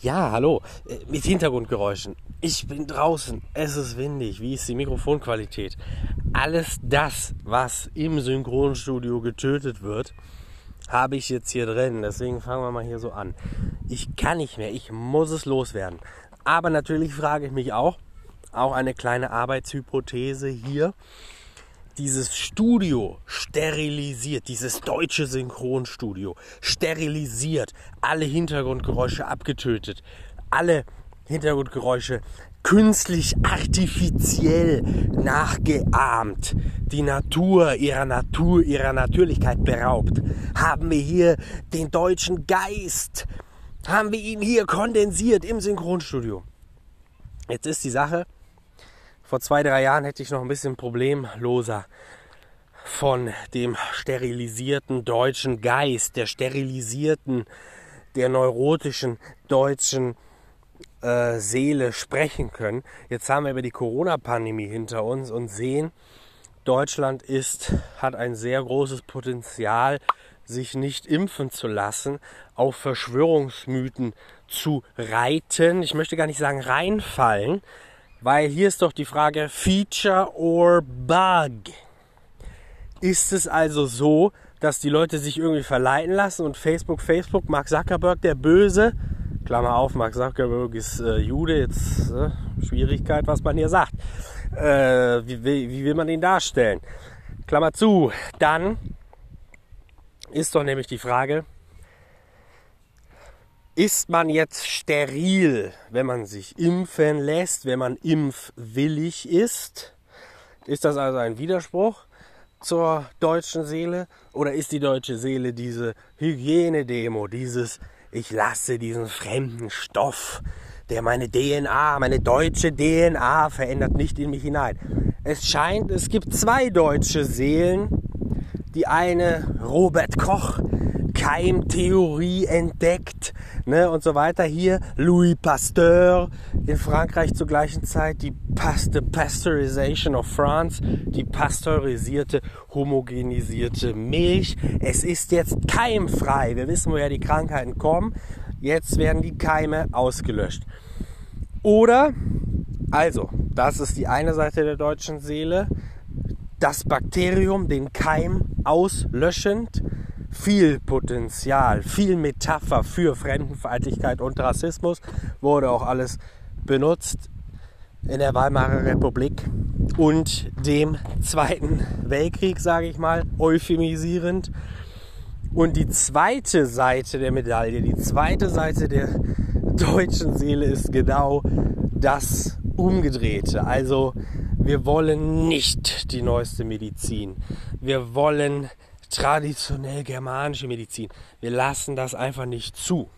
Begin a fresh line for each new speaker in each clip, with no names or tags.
Ja, hallo. Äh, mit Hintergrundgeräuschen. Ich bin draußen. Es ist windig. Wie ist die Mikrofonqualität? Alles das, was im Synchronstudio getötet wird, habe ich jetzt hier drin. Deswegen fangen wir mal hier so an. Ich kann nicht mehr. Ich muss es loswerden. Aber natürlich frage ich mich auch, auch eine kleine Arbeitshypothese hier dieses Studio sterilisiert, dieses deutsche Synchronstudio sterilisiert, alle Hintergrundgeräusche abgetötet, alle Hintergrundgeräusche künstlich artifiziell nachgeahmt, die Natur ihrer Natur, ihrer Natürlichkeit beraubt, haben wir hier den deutschen Geist, haben wir ihn hier kondensiert im Synchronstudio. Jetzt ist die Sache, vor zwei, drei Jahren hätte ich noch ein bisschen problemloser von dem sterilisierten deutschen Geist, der sterilisierten, der neurotischen deutschen äh, Seele sprechen können. Jetzt haben wir über die Corona-Pandemie hinter uns und sehen, Deutschland ist, hat ein sehr großes Potenzial, sich nicht impfen zu lassen, auf Verschwörungsmythen zu reiten. Ich möchte gar nicht sagen reinfallen, weil hier ist doch die Frage Feature or Bug. Ist es also so, dass die Leute sich irgendwie verleiten lassen und Facebook, Facebook, Mark Zuckerberg, der Böse, Klammer auf, Mark Zuckerberg ist äh, Jude, jetzt äh, Schwierigkeit, was man hier sagt. Äh, wie, wie will man ihn darstellen? Klammer zu, dann ist doch nämlich die Frage, ist man jetzt steril, wenn man sich impfen lässt, wenn man impfwillig ist? Ist das also ein Widerspruch zur deutschen Seele? Oder ist die deutsche Seele diese Hygienedemo, dieses ich lasse diesen fremden Stoff, der meine DNA, meine deutsche DNA verändert, nicht in mich hinein? Es scheint, es gibt zwei deutsche Seelen. Die eine Robert Koch, Keimtheorie entdeckt ne, und so weiter. Hier Louis Pasteur in Frankreich zur gleichen Zeit, die Paste Pasteurization of France, die pasteurisierte, homogenisierte Milch. Es ist jetzt keimfrei. Wir wissen, woher die Krankheiten kommen. Jetzt werden die Keime ausgelöscht. Oder, also, das ist die eine Seite der deutschen Seele, das Bakterium, den Keim auslöschend viel Potenzial, viel Metapher für Fremdenfeindlichkeit und Rassismus wurde auch alles benutzt in der Weimarer Republik und dem Zweiten Weltkrieg, sage ich mal, euphemisierend. Und die zweite Seite der Medaille, die zweite Seite der deutschen Seele ist genau das Umgedrehte. Also wir wollen nicht die neueste Medizin. Wir wollen traditionell germanische Medizin. Wir lassen das einfach nicht zu.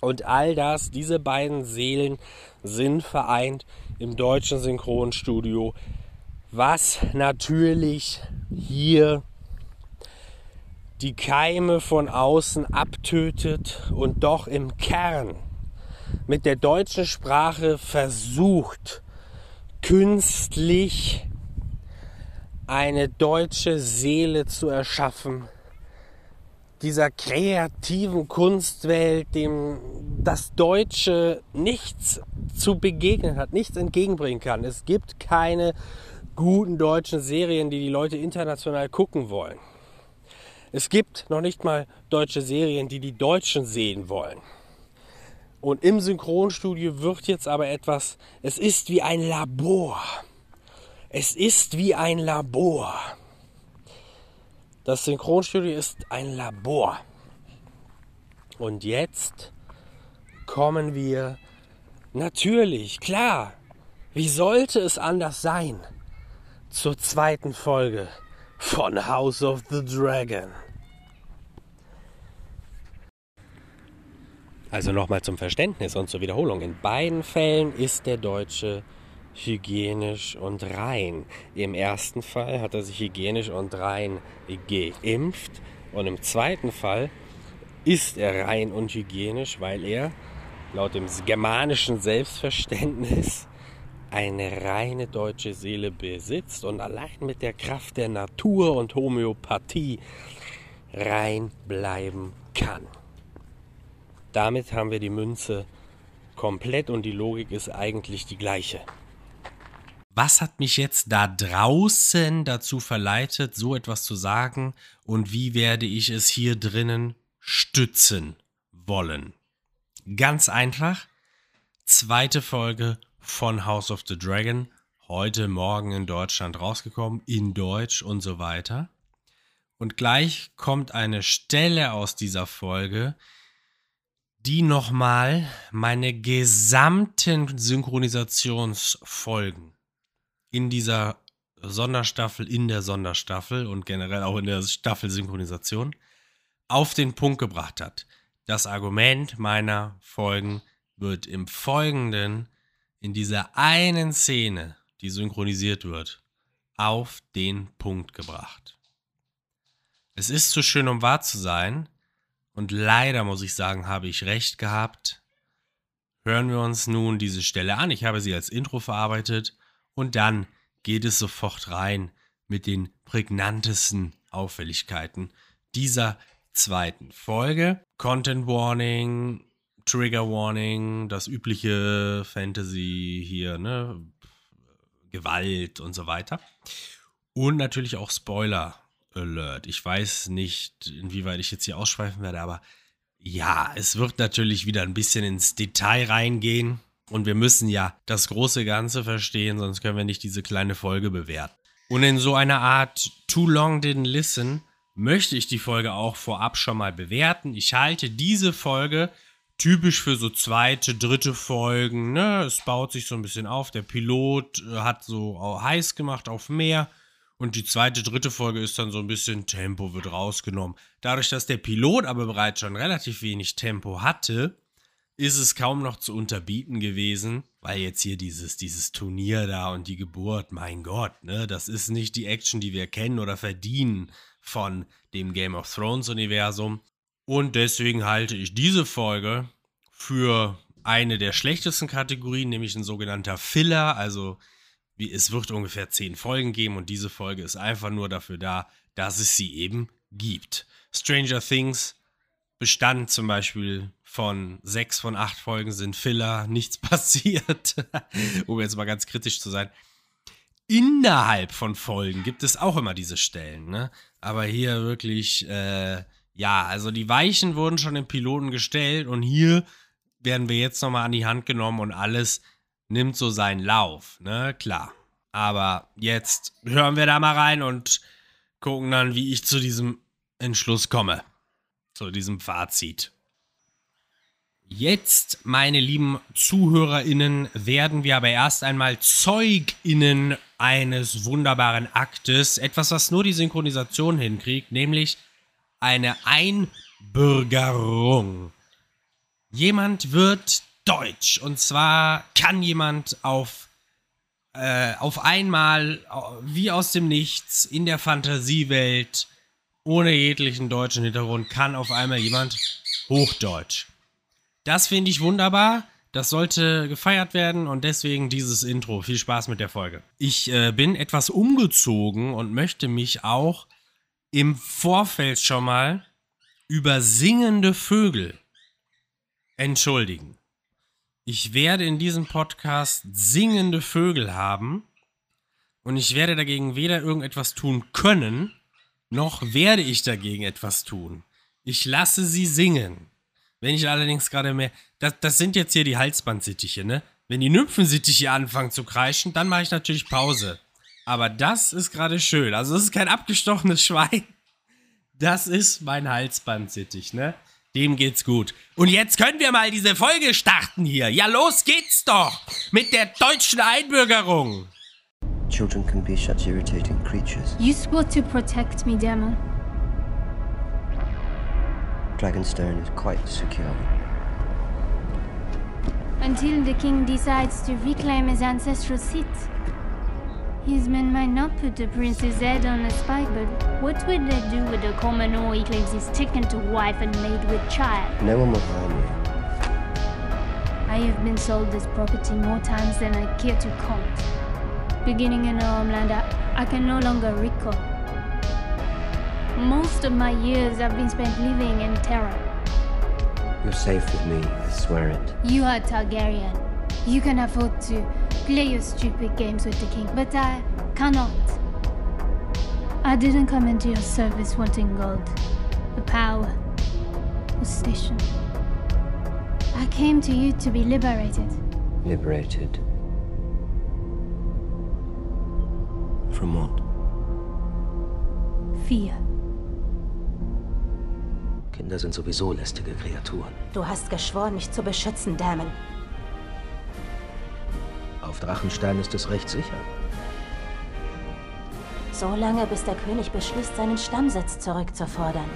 Und all das, diese beiden Seelen sind vereint im deutschen Synchronstudio, was natürlich hier die Keime von außen abtötet und doch im Kern mit der deutschen Sprache versucht, künstlich eine deutsche Seele zu erschaffen, dieser kreativen Kunstwelt, dem das Deutsche nichts zu begegnen hat, nichts entgegenbringen kann. Es gibt keine guten deutschen Serien, die die Leute international gucken wollen. Es gibt noch nicht mal deutsche Serien, die die Deutschen sehen wollen. Und im Synchronstudio wird jetzt aber etwas, es ist wie ein Labor. Es ist wie ein Labor. Das Synchronstudio ist ein Labor. Und jetzt kommen wir natürlich, klar, wie sollte es anders sein, zur zweiten Folge von House of the Dragon. Also nochmal zum Verständnis und zur Wiederholung. In beiden Fällen ist der Deutsche hygienisch und rein. Im ersten Fall hat er sich hygienisch und rein geimpft und im zweiten Fall ist er rein und hygienisch, weil er laut dem germanischen Selbstverständnis eine reine deutsche Seele besitzt und allein mit der Kraft der Natur und Homöopathie rein bleiben kann. damit haben wir die Münze komplett und die Logik ist eigentlich die gleiche. Was hat mich jetzt da draußen dazu verleitet, so etwas zu sagen und wie werde ich es hier drinnen stützen wollen? Ganz einfach, zweite Folge von House of the Dragon, heute Morgen in Deutschland rausgekommen, in Deutsch und so weiter. Und gleich kommt eine Stelle aus dieser Folge, die nochmal meine gesamten Synchronisationsfolgen in dieser Sonderstaffel, in der Sonderstaffel und generell auch in der Staffel Synchronisation auf den Punkt gebracht hat. Das Argument meiner Folgen wird im Folgenden in dieser einen Szene, die synchronisiert wird, auf den Punkt gebracht. Es ist zu schön, um wahr zu sein, und leider muss ich sagen, habe ich recht gehabt. Hören wir uns nun diese Stelle an. Ich habe sie als Intro verarbeitet und dann geht es sofort rein mit den prägnantesten Auffälligkeiten dieser zweiten Folge. Content Warning, Trigger Warning, das übliche Fantasy hier, ne? Gewalt und so weiter. Und natürlich auch Spoiler Alert. Ich weiß nicht, inwieweit ich jetzt hier ausschweifen werde, aber ja, es wird natürlich wieder ein bisschen ins Detail reingehen. Und wir müssen ja das große Ganze verstehen, sonst können wir nicht diese kleine Folge bewerten. Und in so einer Art Too Long Didn't Listen möchte ich die Folge auch vorab schon mal bewerten. Ich halte diese Folge typisch für so zweite, dritte Folgen. Ne? Es baut sich so ein bisschen auf. Der Pilot hat so heiß gemacht auf Meer. Und die zweite, dritte Folge ist dann so ein bisschen Tempo wird rausgenommen. Dadurch, dass der Pilot aber bereits schon relativ wenig Tempo hatte, ist es kaum noch zu unterbieten gewesen, weil jetzt hier dieses, dieses Turnier da und die Geburt, mein Gott, ne, das ist nicht die Action, die wir kennen oder verdienen von dem Game of Thrones Universum. Und deswegen halte ich diese Folge für eine der schlechtesten Kategorien, nämlich ein sogenannter Filler, also es wird ungefähr zehn Folgen geben und diese Folge ist einfach nur dafür da, dass es sie eben gibt. Stranger Things bestand zum Beispiel von sechs von acht Folgen sind Filler, nichts passiert, um jetzt mal ganz kritisch zu sein. Innerhalb von Folgen gibt es auch immer diese Stellen, ne? Aber hier wirklich, äh, ja, also die Weichen wurden schon im Piloten gestellt und hier werden wir jetzt nochmal an die Hand genommen und alles nimmt so seinen Lauf, ne? Klar. Aber jetzt hören wir da mal rein und gucken dann, wie ich zu diesem Entschluss komme. Zu diesem Fazit. Jetzt, meine lieben ZuhörerInnen, werden wir aber erst einmal ZeugInnen eines wunderbaren Aktes. Etwas, was nur die Synchronisation hinkriegt, nämlich eine Einbürgerung. Jemand wird Deutsch. Und zwar kann jemand auf, äh, auf einmal, wie aus dem Nichts, in der Fantasiewelt, ohne jeglichen deutschen Hintergrund, kann auf einmal jemand Hochdeutsch. Das finde ich wunderbar. Das sollte gefeiert werden und deswegen dieses Intro. Viel Spaß mit der Folge. Ich äh, bin etwas umgezogen und möchte mich auch im Vorfeld schon mal über singende Vögel entschuldigen. Ich werde in diesem Podcast singende Vögel haben und ich werde dagegen weder irgendetwas tun können, noch werde ich dagegen etwas tun. Ich lasse sie singen. Wenn ich allerdings gerade mehr. Das, das sind jetzt hier die Halsbandsittiche, ne? Wenn die Nymphensittiche anfangen zu kreischen, dann mache ich natürlich Pause. Aber das ist gerade schön. Also, das ist kein abgestochenes Schwein. Das ist mein Halsbandsittich, ne? Dem geht's gut. Und jetzt können wir mal diese Folge starten hier. Ja, los geht's doch mit der deutschen Einbürgerung.
Children can be such irritating creatures.
You swore to protect me, Demon.
Dragonstone is quite secure.
Until the king decides to reclaim his ancestral seat. His men might not put the prince's head on a spike, but what would they do with the Commonor he claims he's taken to wife and made with child?
No one will harm you.
I have been sold this property more times than I care to count. Beginning in a homeland I, I can no longer recall. Most of my years have been spent living in terror.
You're safe with me, I swear it.
You are Targaryen. You can afford to play your stupid games with the king, but I cannot. I didn't come into your service wanting gold, the power, the station. I came to you to be liberated.
Liberated. From what?
Fear.
Kinder sind sowieso lästige Kreaturen.
Du hast geschworen, mich zu beschützen, Damon.
Auf Drachenstein ist es recht sicher.
So lange, bis der König beschließt, seinen Stammsitz zurückzufordern.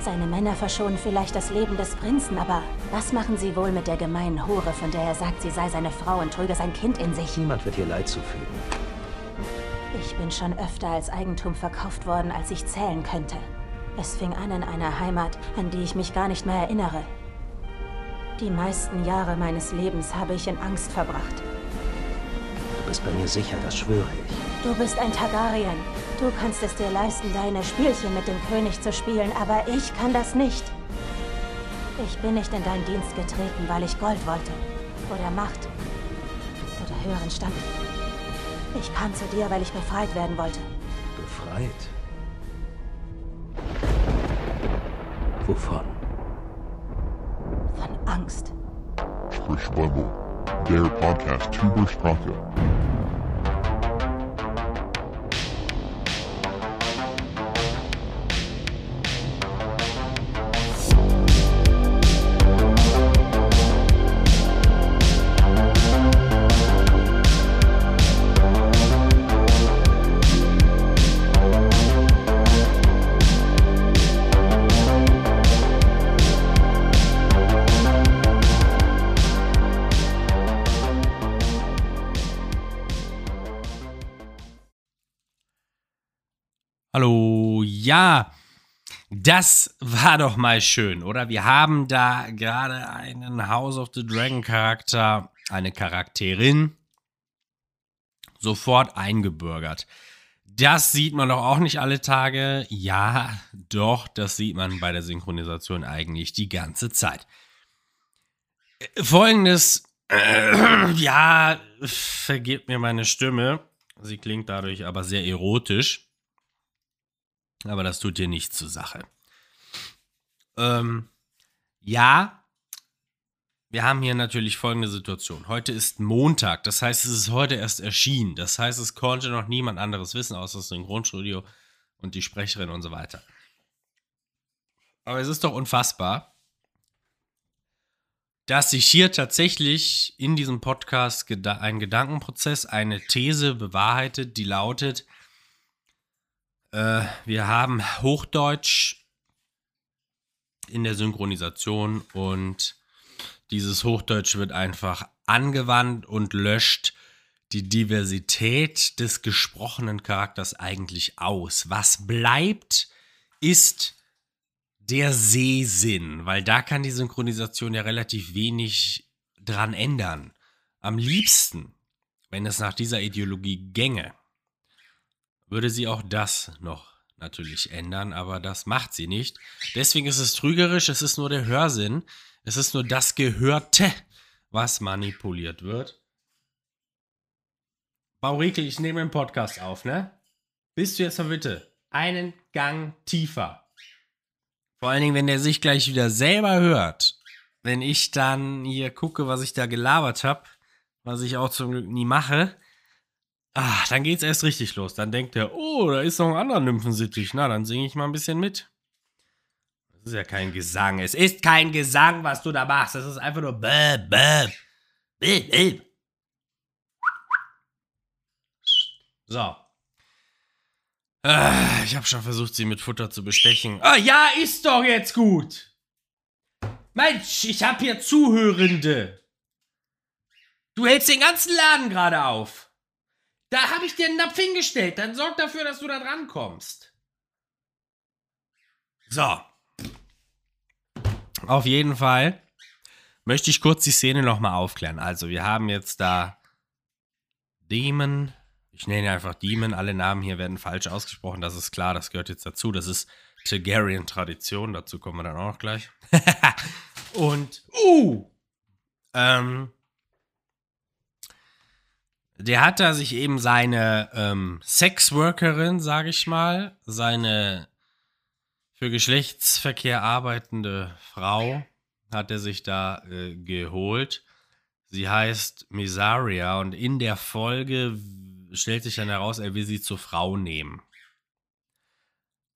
Seine Männer verschonen vielleicht das Leben des Prinzen, aber was machen sie wohl mit der gemeinen Hure, von der er sagt, sie sei seine Frau und trüge sein Kind in sich?
Niemand wird ihr Leid zufügen.
Ich bin schon öfter als Eigentum verkauft worden, als ich zählen könnte. Es fing an in einer Heimat, an die ich mich gar nicht mehr erinnere. Die meisten Jahre meines Lebens habe ich in Angst verbracht.
Du bist bei mir sicher, das schwöre ich.
Du bist ein Targaryen. Du kannst es dir leisten, deine Spielchen mit dem König zu spielen, aber ich kann das nicht. Ich bin nicht in deinen Dienst getreten, weil ich Gold wollte. Oder Macht. Oder höheren Stand. Ich kam zu dir, weil ich befreit werden wollte.
Befreit? Wovon?
Von Angst.
Sprich Bible. Der Podcast über Sprache.
Ja, das war doch mal schön, oder? Wir haben da gerade einen House of the Dragon Charakter, eine Charakterin, sofort eingebürgert. Das sieht man doch auch nicht alle Tage. Ja, doch, das sieht man bei der Synchronisation eigentlich die ganze Zeit. Folgendes, äh, ja, vergebt mir meine Stimme. Sie klingt dadurch aber sehr erotisch. Aber das tut dir nichts zur Sache. Ähm, ja, wir haben hier natürlich folgende Situation. Heute ist Montag, das heißt, es ist heute erst erschienen. Das heißt, es konnte noch niemand anderes wissen, außer das Synchronstudio und die Sprecherin und so weiter. Aber es ist doch unfassbar, dass sich hier tatsächlich in diesem Podcast ein Gedankenprozess, eine These bewahrheitet, die lautet, äh, wir haben Hochdeutsch in der Synchronisation und dieses Hochdeutsch wird einfach angewandt und löscht die Diversität des gesprochenen Charakters eigentlich aus. Was bleibt, ist der Sehsinn, weil da kann die Synchronisation ja relativ wenig dran ändern. Am liebsten, wenn es nach dieser Ideologie gänge, würde sie auch das noch natürlich ändern, aber das macht sie nicht. Deswegen ist es trügerisch, es ist nur der Hörsinn, es ist nur das Gehörte, was manipuliert wird. Baurike, ich nehme den Podcast auf, ne? Bist du jetzt mal bitte einen Gang tiefer? Vor allen Dingen, wenn der sich gleich wieder selber hört. Wenn ich dann hier gucke, was ich da gelabert habe, was ich auch zum Glück nie mache, Ah, dann geht's erst richtig los. Dann denkt er, oh, da ist noch ein anderer Nymphensittich. Na, dann singe ich mal ein bisschen mit. Das ist ja kein Gesang. Es ist kein Gesang, was du da machst. Das ist einfach nur bäh, bäh. Bäh, bäh. So. Ah, ich habe schon versucht, sie mit Futter zu bestechen. Ah, ja, ist doch jetzt gut. Mensch, ich habe hier Zuhörende. Du hältst den ganzen Laden gerade auf. Da habe ich dir einen Napf hingestellt. Dann sorg dafür, dass du da dran kommst. So. Auf jeden Fall möchte ich kurz die Szene nochmal aufklären. Also, wir haben jetzt da Demon. Ich nenne ihn einfach Demon. Alle Namen hier werden falsch ausgesprochen. Das ist klar. Das gehört jetzt dazu. Das ist Targaryen-Tradition, dazu kommen wir dann auch noch gleich. Und, uh, ähm, der hat da sich eben seine ähm, Sexworkerin, sage ich mal, seine für Geschlechtsverkehr arbeitende Frau, hat er sich da äh, geholt. Sie heißt Misaria und in der Folge stellt sich dann heraus, er will sie zur Frau nehmen.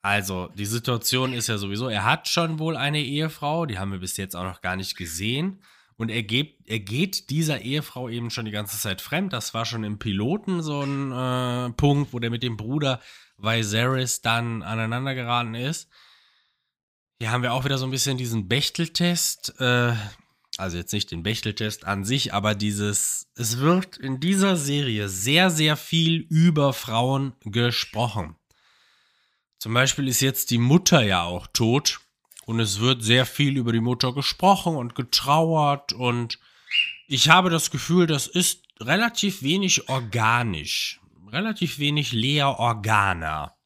Also, die Situation ist ja sowieso, er hat schon wohl eine Ehefrau, die haben wir bis jetzt auch noch gar nicht gesehen. Und er geht, er geht dieser Ehefrau eben schon die ganze Zeit fremd. Das war schon im Piloten so ein äh, Punkt, wo der mit dem Bruder Viserys dann aneinander geraten ist. Hier haben wir auch wieder so ein bisschen diesen Bechteltest. Äh, also jetzt nicht den Bechteltest an sich, aber dieses, es wird in dieser Serie sehr, sehr viel über Frauen gesprochen. Zum Beispiel ist jetzt die Mutter ja auch tot. Und es wird sehr viel über die Mutter gesprochen und getrauert. Und ich habe das Gefühl, das ist relativ wenig organisch. Relativ wenig Lea Organa.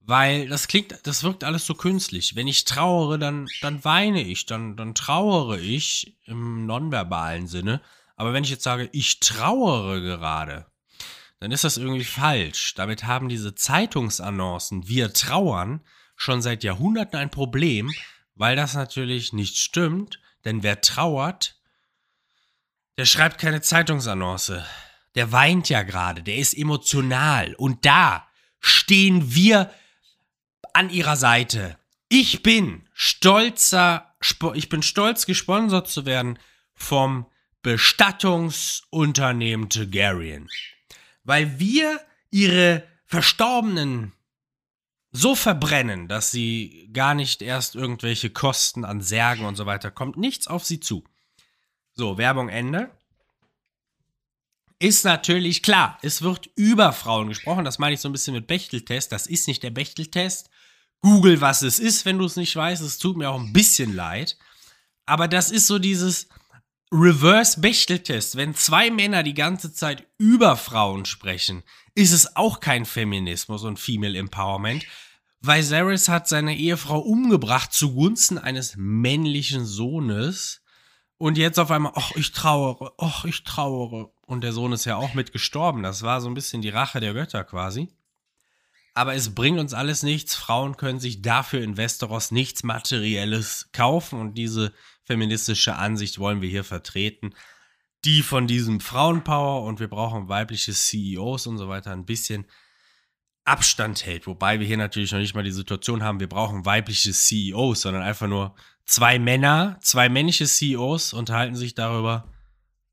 Weil das klingt, das wirkt alles so künstlich. Wenn ich trauere, dann, dann weine ich, dann, dann trauere ich im nonverbalen Sinne. Aber wenn ich jetzt sage, ich trauere gerade, dann ist das irgendwie falsch. Damit haben diese Zeitungsannoncen, wir trauern, schon seit Jahrhunderten ein Problem, weil das natürlich nicht stimmt, denn wer trauert, der schreibt keine Zeitungsannonce. Der weint ja gerade, der ist emotional. Und da stehen wir an ihrer Seite. Ich bin stolzer, ich bin stolz gesponsert zu werden vom Bestattungsunternehmen Targaryen. Weil wir ihre verstorbenen so verbrennen, dass sie gar nicht erst irgendwelche Kosten an Särgen und so weiter kommt. Nichts auf sie zu. So, Werbung Ende. Ist natürlich klar, es wird über Frauen gesprochen. Das meine ich so ein bisschen mit Bechteltest. Das ist nicht der Bechteltest. Google, was es ist, wenn du es nicht weißt. Es tut mir auch ein bisschen leid. Aber das ist so dieses Reverse Bechteltest. Wenn zwei Männer die ganze Zeit über Frauen sprechen, ist es auch kein Feminismus und Female Empowerment. Viserys hat seine Ehefrau umgebracht zugunsten eines männlichen Sohnes. Und jetzt auf einmal, ach, ich trauere, ach, ich trauere. Und der Sohn ist ja auch mit gestorben. Das war so ein bisschen die Rache der Götter quasi. Aber es bringt uns alles nichts. Frauen können sich dafür in Westeros nichts Materielles kaufen. Und diese feministische Ansicht wollen wir hier vertreten die von diesem Frauenpower und wir brauchen weibliche CEOs und so weiter ein bisschen Abstand hält. Wobei wir hier natürlich noch nicht mal die Situation haben, wir brauchen weibliche CEOs, sondern einfach nur zwei Männer, zwei männliche CEOs unterhalten sich darüber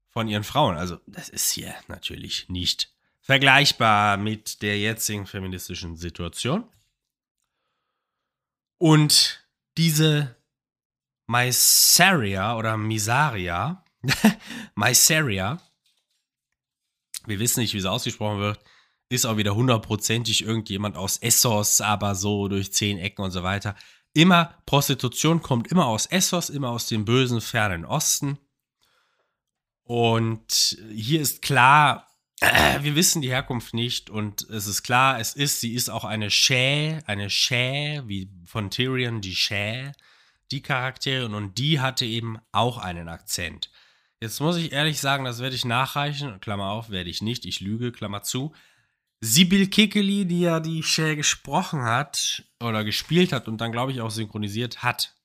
von ihren Frauen. Also das ist hier natürlich nicht vergleichbar mit der jetzigen feministischen Situation. Und diese Mysaria oder Misaria Mysaria, wir wissen nicht, wie es ausgesprochen wird, ist auch wieder hundertprozentig irgendjemand aus Essos, aber so durch zehn Ecken und so weiter. Immer, Prostitution kommt immer aus Essos, immer aus dem bösen, fernen Osten. Und hier ist klar, wir wissen die Herkunft nicht und es ist klar, es ist, sie ist auch eine Schä, eine Schä, wie von Tyrion die Schä, die Charakterin und die hatte eben auch einen Akzent. Jetzt muss ich ehrlich sagen, das werde ich nachreichen. Klammer auf, werde ich nicht. Ich lüge, Klammer zu. Sibyl Kikeli, die ja die Shell gesprochen hat oder gespielt hat und dann, glaube ich, auch synchronisiert hat,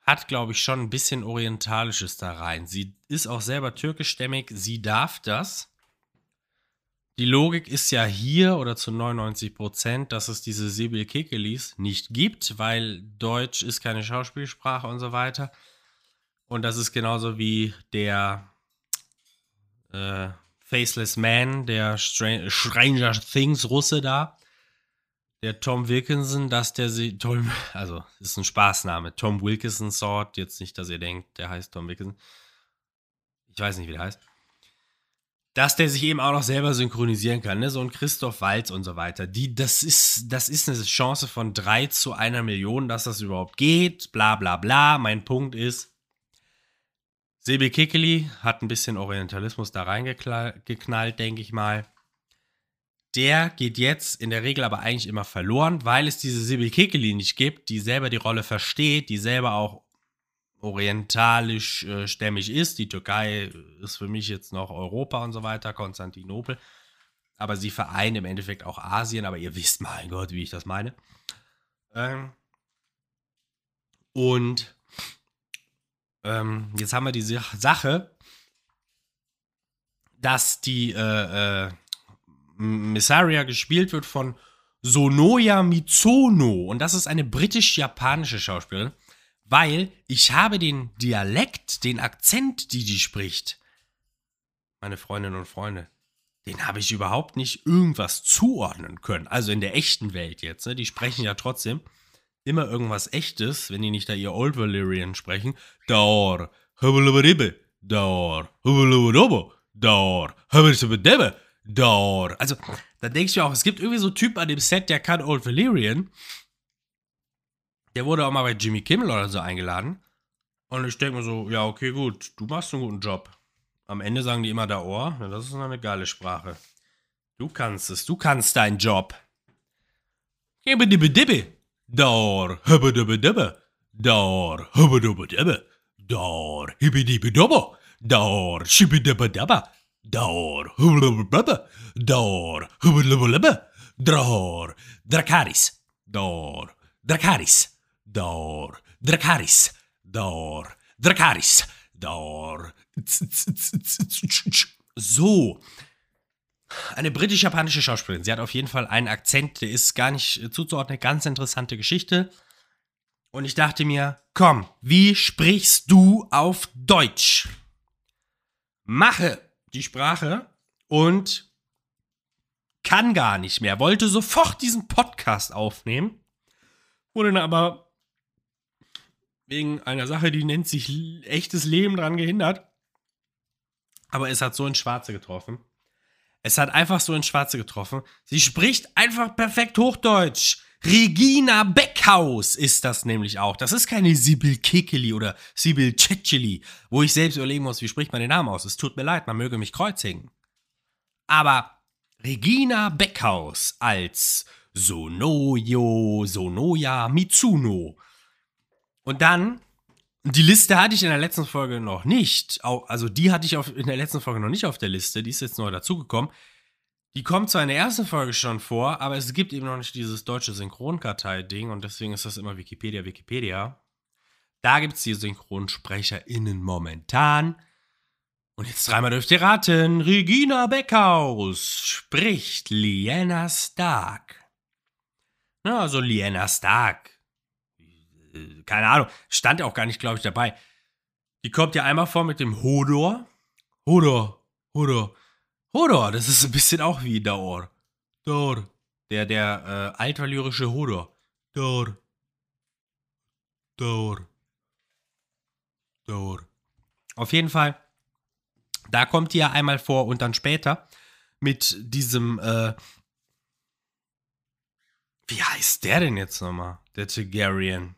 hat, glaube ich, schon ein bisschen Orientalisches da rein. Sie ist auch selber türkischstämmig, sie darf das. Die Logik ist ja hier oder zu 99 Prozent, dass es diese Sibyl Kekelis nicht gibt, weil Deutsch ist keine Schauspielsprache und so weiter. Und das ist genauso wie der äh, Faceless Man, der Str Stranger Things Russe da. Der Tom Wilkinson, dass der sie. Tom, also, ist ein Spaßname. Tom Wilkinson Sword. Jetzt nicht, dass ihr denkt, der heißt Tom Wilkinson. Ich weiß nicht, wie der heißt. Dass der sich eben auch noch selber synchronisieren kann, ne? So ein Christoph Walz und so weiter. Die, das ist, das ist eine Chance von 3 zu einer Million, dass das überhaupt geht. Bla bla bla. Mein Punkt ist, Sebi Kikeli hat ein bisschen Orientalismus da reingeknallt, denke ich mal. der geht jetzt in der Regel aber eigentlich immer verloren, weil es diese Sibyl Kekeli nicht gibt, die selber die Rolle versteht, die selber auch orientalisch äh, stämmig ist. Die Türkei ist für mich jetzt noch Europa und so weiter, Konstantinopel. Aber sie vereint im Endeffekt auch Asien, aber ihr wisst, mein Gott, wie ich das meine. Ähm und ähm, jetzt haben wir diese Sache, dass die äh, äh, Missaria gespielt wird von Sonoya Mitsono. Und das ist eine britisch-japanische Schauspielerin, weil ich habe den Dialekt, den Akzent, die die spricht, meine Freundinnen und Freunde, den habe ich überhaupt nicht irgendwas zuordnen können. Also in der echten Welt jetzt. Ne? Die sprechen ja trotzdem immer irgendwas Echtes, wenn die nicht da ihr Old Valyrian sprechen. Daor, hubeluberibe, daor, hubeluberibe, daor, hubeluberibe, daor. Also, da denke ich mir auch, es gibt irgendwie so einen Typ an dem Set, der kann Old Valyrian. Der wurde auch mal bei Jimmy Kimmel oder so eingeladen. Und ich denke mir so, ja, okay, gut, du machst einen guten Job. Am Ende sagen die immer Daor. Ja, das ist eine geile Sprache. Du kannst es, du kannst deinen Job. Gebe dibbe dibbe. Dar, hubbe dubbe dubbe. Dar, hubbe dubbe dubbe. Dar, hibbe dibbe dubbe. Dar, shibbe Dar, Dracaris. Dar, Dracaris. Dar. So. Eine britisch-japanische Schauspielerin. Sie hat auf jeden Fall einen Akzent, der ist gar nicht zuzuordnen. Ganz interessante Geschichte. Und ich dachte mir, komm, wie sprichst du auf Deutsch? Mache die Sprache und kann gar nicht mehr. Wollte sofort diesen Podcast aufnehmen. Wurde dann aber wegen einer Sache, die nennt sich echtes Leben dran gehindert. Aber es hat so ins Schwarze getroffen. Es hat einfach so ins Schwarze getroffen. Sie spricht einfach perfekt Hochdeutsch. Regina Beckhaus ist das nämlich auch. Das ist keine Sibyl Kekeli oder Sibyl Cecili, wo ich selbst überlegen muss, wie spricht man den Namen aus. Es tut mir leid, man möge mich kreuzigen. Aber Regina Beckhaus als Sonoyo, Sonoya Mitsuno. Und dann die Liste hatte ich in der letzten Folge noch nicht. Also die hatte ich auf, in der letzten Folge noch nicht auf der Liste. Die ist jetzt neu dazugekommen. Die kommt zwar in der ersten Folge schon vor, aber es gibt eben noch nicht dieses deutsche Synchronkartei-Ding und deswegen ist das immer Wikipedia, Wikipedia. Da gibt es die SynchronsprecherInnen momentan. Und jetzt dreimal dürft ihr raten. Regina Beckhaus spricht Liana Stark. Ja, also Liana Stark keine Ahnung, stand auch gar nicht, glaube ich, dabei. Die kommt ja einmal vor mit dem Hodor. Hodor, Hodor, Hodor, das ist ein bisschen auch wie Daor. Daor. Der, der äh, altvalyrische Hodor. Daor. Daor. Daor. Auf jeden Fall, da kommt die ja einmal vor und dann später mit diesem, äh, wie heißt der denn jetzt nochmal? Der Targaryen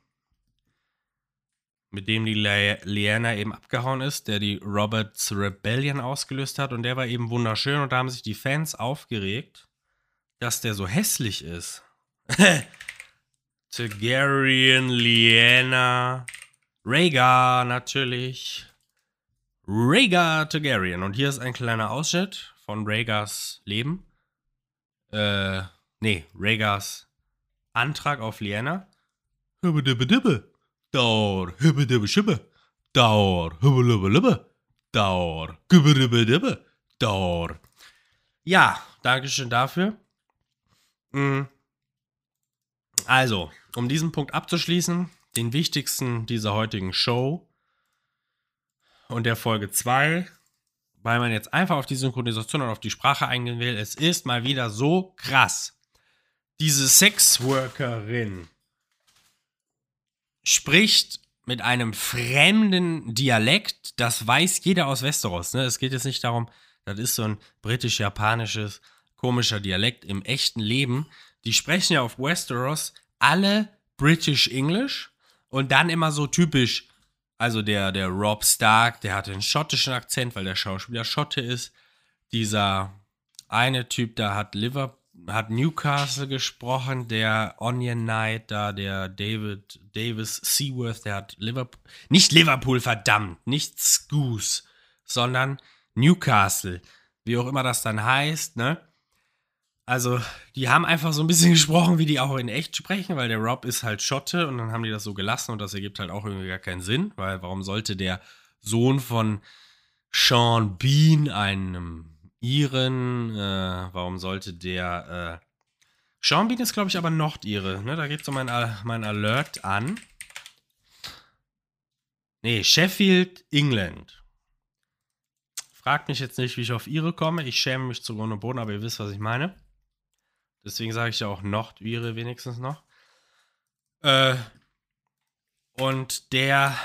mit dem die Le Lyanna eben abgehauen ist, der die Roberts Rebellion ausgelöst hat und der war eben wunderschön und da haben sich die Fans aufgeregt, dass der so hässlich ist. Targaryen, Lyanna, Rhaegar natürlich. Rhaegar Targaryen. Und hier ist ein kleiner Ausschnitt von Rhaegars Leben. Äh, nee, Rhaegars Antrag auf Lyanna. Hübbe, dibbe, dibbe. Daur, hübbe dibbe schibbe. Daur, hübbe lübbe lübbe. Daur, gübbe dibbe dibbe. Daur. Ja, Dankeschön dafür. Mhm. Also, um diesen Punkt abzuschließen, den wichtigsten dieser heutigen Show und der Folge 2, weil man jetzt einfach auf die Synchronisation und auf die Sprache eingehen will, es ist mal wieder so krass. Diese Sexworkerin spricht mit einem fremden Dialekt, das weiß jeder aus Westeros. Ne? Es geht jetzt nicht darum, das ist so ein britisch-japanisches, komischer Dialekt im echten Leben. Die sprechen ja auf Westeros alle British English und dann immer so typisch, also der, der Rob Stark, der hatte einen schottischen Akzent, weil der Schauspieler Schotte ist. Dieser eine Typ, da hat Liverpool, hat Newcastle gesprochen, der Onion Knight, da der David Davis Seaworth, der hat Liverpool, nicht Liverpool, verdammt, nicht Scoos, sondern Newcastle, wie auch immer das dann heißt, ne? Also, die haben einfach so ein bisschen gesprochen, wie die auch in echt sprechen, weil der Rob ist halt Schotte und dann haben die das so gelassen und das ergibt halt auch irgendwie gar keinen Sinn, weil warum sollte der Sohn von Sean Bean, einem Iren, äh, warum sollte der, äh, Sean Bean ist, glaube ich, aber Nordire, ne? Da geht so mein, mein Alert an. Nee, Sheffield, England. Fragt mich jetzt nicht, wie ich auf Ire komme. Ich schäme mich zu Grund und Boden, aber ihr wisst, was ich meine. Deswegen sage ich ja auch Nordire wenigstens noch. Äh, und der,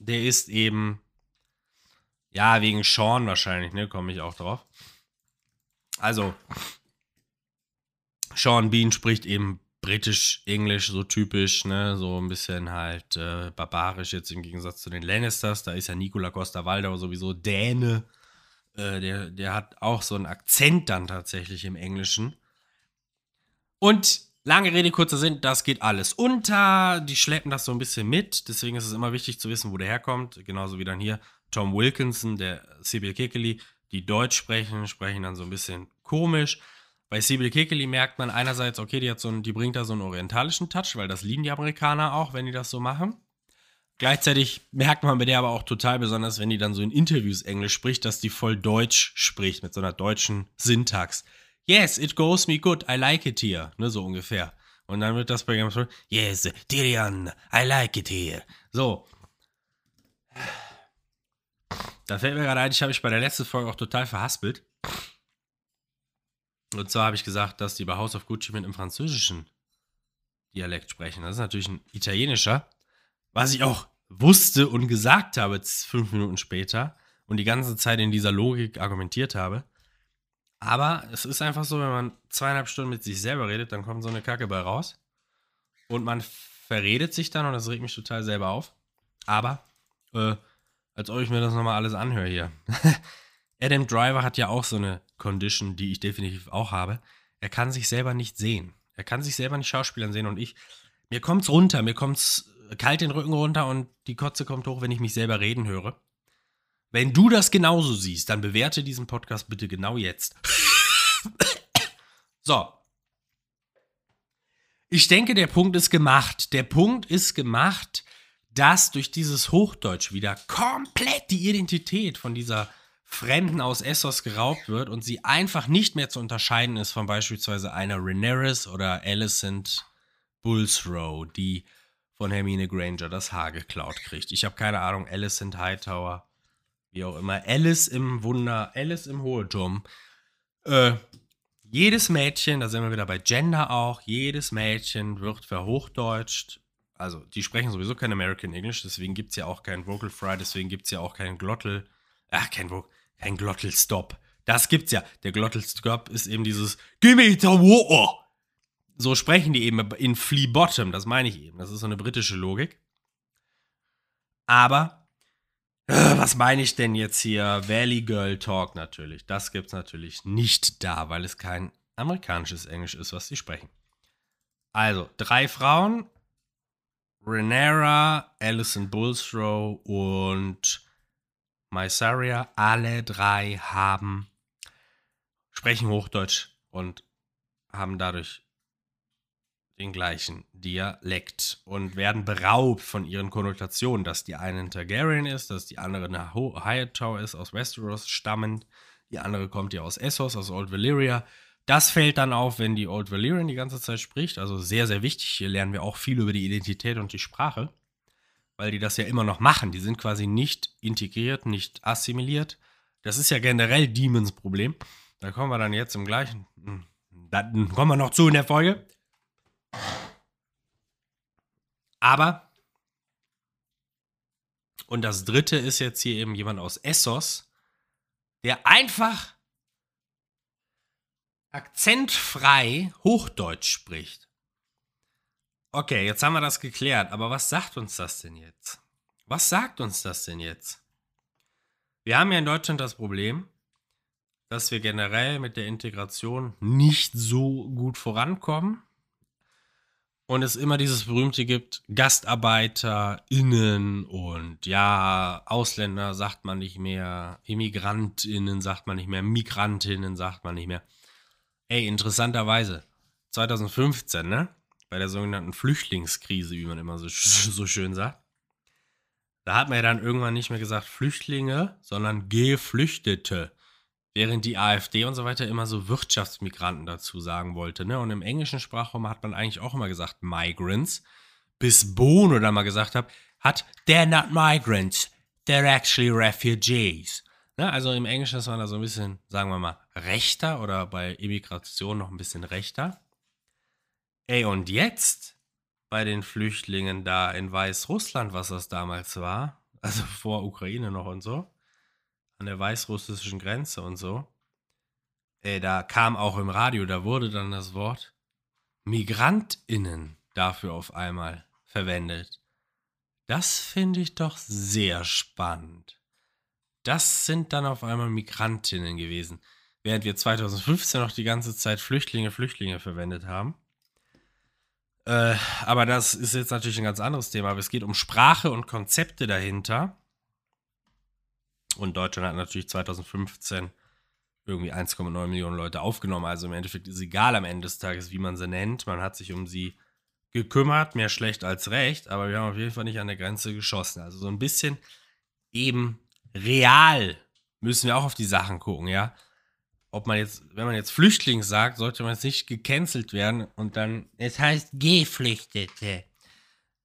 der ist eben, ja, wegen Sean wahrscheinlich, ne, komme ich auch drauf. Also, Sean Bean spricht eben britisch-englisch, so typisch, ne, so ein bisschen halt äh, barbarisch jetzt im Gegensatz zu den Lannisters. Da ist ja Nicola Costa-Waldau sowieso Däne. Äh, der, der hat auch so einen Akzent dann tatsächlich im Englischen. Und lange Rede, kurzer Sinn, das geht alles unter. Die schleppen das so ein bisschen mit. Deswegen ist es immer wichtig zu wissen, wo der herkommt. Genauso wie dann hier Tom Wilkinson, der Sibyl Kekeli, die Deutsch sprechen, sprechen dann so ein bisschen komisch. Bei Sibyl Kekeli merkt man einerseits, okay, die, hat so einen, die bringt da so einen orientalischen Touch, weil das lieben die Amerikaner auch, wenn die das so machen. Gleichzeitig merkt man bei der aber auch total besonders, wenn die dann so in Interviews Englisch spricht, dass die voll Deutsch spricht, mit so einer deutschen Syntax. Yes, it goes me good, I like it here, ne, so ungefähr. Und dann wird das bei Game of Thrones, yes, Tyrion, I like it here. So. Da fällt mir gerade ein, ich habe mich bei der letzten Folge auch total verhaspelt. Und zwar habe ich gesagt, dass die bei House of Gucci mit einem französischen Dialekt sprechen. Das ist natürlich ein italienischer, was ich auch wusste und gesagt habe fünf Minuten später und die ganze Zeit in dieser Logik argumentiert habe. Aber es ist einfach so, wenn man zweieinhalb Stunden mit sich selber redet, dann kommt so eine Kacke bei raus. Und man verredet sich dann und das regt mich total selber auf. Aber, äh, als ob ich mir das nochmal alles anhöre hier. Adam Driver hat ja auch so eine Condition, die ich definitiv auch habe. Er kann sich selber nicht sehen. Er kann sich selber nicht Schauspielern sehen und ich, mir kommt's runter, mir kommt's kalt den Rücken runter und die Kotze kommt hoch, wenn ich mich selber reden höre. Wenn du das genauso siehst, dann bewerte diesen Podcast bitte genau jetzt. so. Ich denke, der Punkt ist gemacht. Der Punkt ist gemacht, dass durch dieses Hochdeutsch wieder komplett die Identität von dieser Fremden aus Essos geraubt wird und sie einfach nicht mehr zu unterscheiden ist von beispielsweise einer Rhaenyra oder Alicent Bullsrow, die von Hermine Granger das Haar geklaut kriegt. Ich habe keine Ahnung, Alicent Hightower wie auch immer, Alice im Wunder, Alice im Hohe Turm. Äh, jedes Mädchen, da sind wir wieder bei Gender auch, jedes Mädchen wird verhochdeutscht. Also, die sprechen sowieso kein American English, deswegen gibt es ja auch kein Vocal Fry, deswegen gibt es ja auch kein Glottal, ach, kein, kein Glottal Stop. Das gibt's ja. Der Glottal Stop ist eben dieses Gimme the water. So sprechen die eben in Flea Bottom, das meine ich eben. Das ist so eine britische Logik. Aber äh, was meine ich denn jetzt hier? Valley Girl Talk natürlich. Das gibt es natürlich nicht da, weil es kein amerikanisches Englisch ist, was sie sprechen. Also, drei Frauen. Renera, Alison Bullsrow und Mysaria, alle drei haben, sprechen Hochdeutsch und haben dadurch den gleichen Dialekt und werden beraubt von ihren Konnotationen, dass die eine ein Targaryen ist, dass die andere eine Hightower ist, aus Westeros stammend, die andere kommt ja aus Essos, aus Old Valyria. Das fällt dann auf, wenn die Old Valyrian die ganze Zeit spricht, also sehr, sehr wichtig. Hier lernen wir auch viel über die Identität und die Sprache, weil die das ja immer noch machen. Die sind quasi nicht integriert, nicht assimiliert. Das ist ja generell Demons Problem. Da kommen wir dann jetzt im gleichen. Hm, dann kommen wir noch zu in der Folge. Aber, und das dritte ist jetzt hier eben jemand aus Essos, der einfach akzentfrei Hochdeutsch spricht. Okay, jetzt haben wir das geklärt, aber was sagt uns das denn jetzt? Was sagt uns das denn jetzt? Wir haben ja in Deutschland das Problem, dass wir generell mit der Integration nicht so gut vorankommen. Und es immer dieses berühmte gibt, GastarbeiterInnen und ja, Ausländer sagt man nicht mehr, ImmigrantInnen sagt man nicht mehr, Migrantinnen sagt man nicht mehr. Ey, interessanterweise, 2015, ne? Bei der sogenannten Flüchtlingskrise, wie man immer so, so schön sagt. Da hat man ja dann irgendwann nicht mehr gesagt Flüchtlinge, sondern Geflüchtete. Während die AfD und so weiter immer so Wirtschaftsmigranten dazu sagen wollte. Ne? Und im englischen Sprachraum hat man eigentlich auch immer gesagt Migrants. Bis Bono dann mal gesagt hat, hat they're not migrants, they're actually refugees. Ne? Also im Englischen ist man da so ein bisschen, sagen wir mal, rechter oder bei Immigration noch ein bisschen rechter. Ey, und jetzt bei den Flüchtlingen da in Weißrussland, was das damals war, also vor Ukraine noch und so, an der weißrussischen Grenze und so, ey, da kam auch im Radio, da wurde dann das Wort MigrantInnen dafür auf einmal verwendet. Das finde ich doch sehr spannend. Das sind dann auf einmal Migrantinnen gewesen, während wir 2015 noch die ganze Zeit Flüchtlinge, Flüchtlinge verwendet haben. Äh, aber das ist jetzt natürlich ein ganz anderes Thema. Aber es geht um Sprache und Konzepte dahinter. Und Deutschland hat natürlich 2015 irgendwie 1,9 Millionen Leute aufgenommen. Also im Endeffekt ist egal am Ende des Tages, wie man sie nennt. Man hat sich um sie gekümmert, mehr schlecht als recht, aber wir haben auf jeden Fall nicht an der Grenze geschossen. Also so ein bisschen eben real müssen wir auch auf die Sachen gucken, ja. Ob man jetzt, wenn man jetzt Flüchtling sagt, sollte man jetzt nicht gecancelt werden und dann, es heißt Geflüchtete.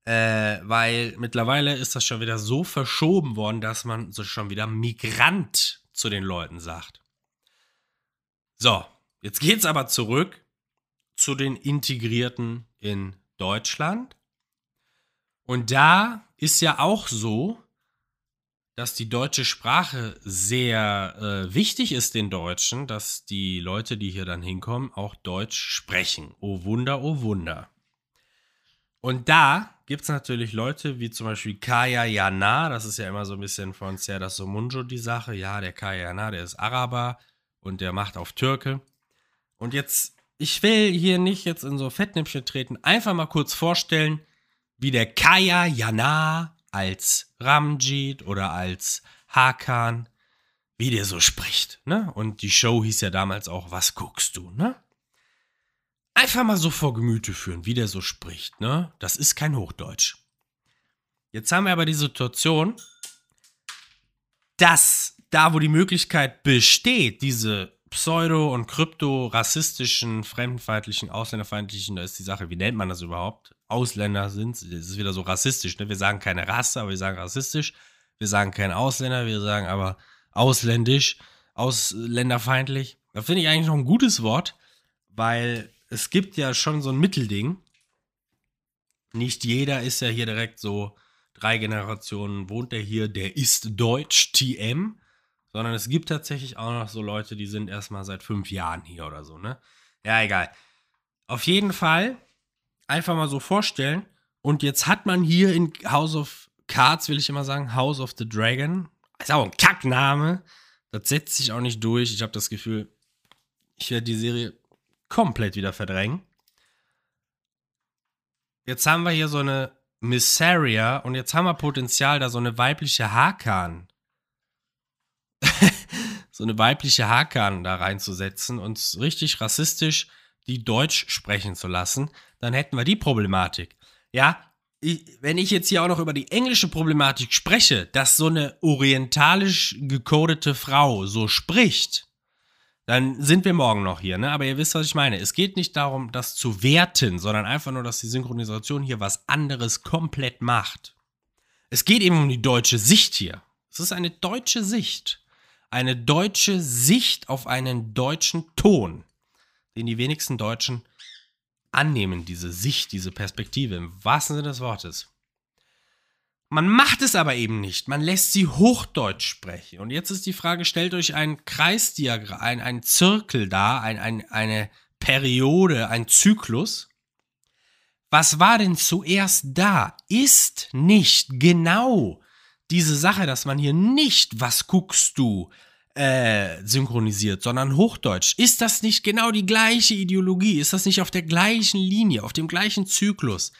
Äh, weil mittlerweile ist das schon wieder so verschoben worden, dass man so schon wieder Migrant zu den Leuten sagt. So, jetzt geht's aber zurück zu den Integrierten in Deutschland. Und da ist ja auch so, dass die deutsche Sprache sehr äh, wichtig ist den Deutschen, dass die Leute, die hier dann hinkommen, auch Deutsch sprechen. Oh Wunder, oh Wunder. Und da gibt es natürlich Leute wie zum Beispiel Kaya Jana, das ist ja immer so ein bisschen von Serdar Somunjo die Sache. Ja, der Kaya Jana, der ist Araber und der macht auf Türke. Und jetzt, ich will hier nicht jetzt in so Fettnäpfchen treten, einfach mal kurz vorstellen, wie der Kaya Jana als Ramjit oder als Hakan, wie der so spricht. Ne? Und die Show hieß ja damals auch, was guckst du, ne? Einfach mal so vor Gemüte führen, wie der so spricht, ne? Das ist kein Hochdeutsch. Jetzt haben wir aber die Situation, dass da, wo die Möglichkeit besteht, diese pseudo- und krypto-rassistischen, fremdenfeindlichen, ausländerfeindlichen, da ist die Sache, wie nennt man das überhaupt? Ausländer sind, das ist wieder so rassistisch, ne? Wir sagen keine Rasse, aber wir sagen rassistisch. Wir sagen kein Ausländer, wir sagen aber ausländisch, ausländerfeindlich. Da finde ich eigentlich noch ein gutes Wort, weil es gibt ja schon so ein Mittelding. Nicht jeder ist ja hier direkt so, drei Generationen wohnt er hier, der ist Deutsch, TM, sondern es gibt tatsächlich auch noch so Leute, die sind erstmal seit fünf Jahren hier oder so, ne? Ja, egal. Auf jeden Fall einfach mal so vorstellen. Und jetzt hat man hier in House of Cards, will ich immer sagen, House of the Dragon. Ist auch ein Kackname. Das setzt sich auch nicht durch. Ich habe das Gefühl, ich werde die Serie komplett wieder verdrängen. Jetzt haben wir hier so eine Missaria und jetzt haben wir Potenzial, da so eine weibliche Hakan. so eine weibliche Hakan da reinzusetzen und richtig rassistisch die Deutsch sprechen zu lassen, dann hätten wir die Problematik. Ja, ich, wenn ich jetzt hier auch noch über die englische Problematik spreche, dass so eine orientalisch gecodete Frau so spricht, dann sind wir morgen noch hier, ne? Aber ihr wisst, was ich meine. Es geht nicht darum, das zu werten, sondern einfach nur, dass die Synchronisation hier was anderes komplett macht. Es geht eben um die deutsche Sicht hier. Es ist eine deutsche Sicht. Eine deutsche Sicht auf einen deutschen Ton, den die wenigsten Deutschen annehmen, diese Sicht, diese Perspektive, im wahrsten Sinne des Wortes. Man macht es aber eben nicht. Man lässt sie Hochdeutsch sprechen. Und jetzt ist die Frage, stellt euch ein Kreisdiagramm, ein, ein Zirkel da, ein, ein, eine Periode, ein Zyklus. Was war denn zuerst da? Ist nicht genau diese Sache, dass man hier nicht, was guckst du, äh, synchronisiert, sondern Hochdeutsch. Ist das nicht genau die gleiche Ideologie? Ist das nicht auf der gleichen Linie, auf dem gleichen Zyklus,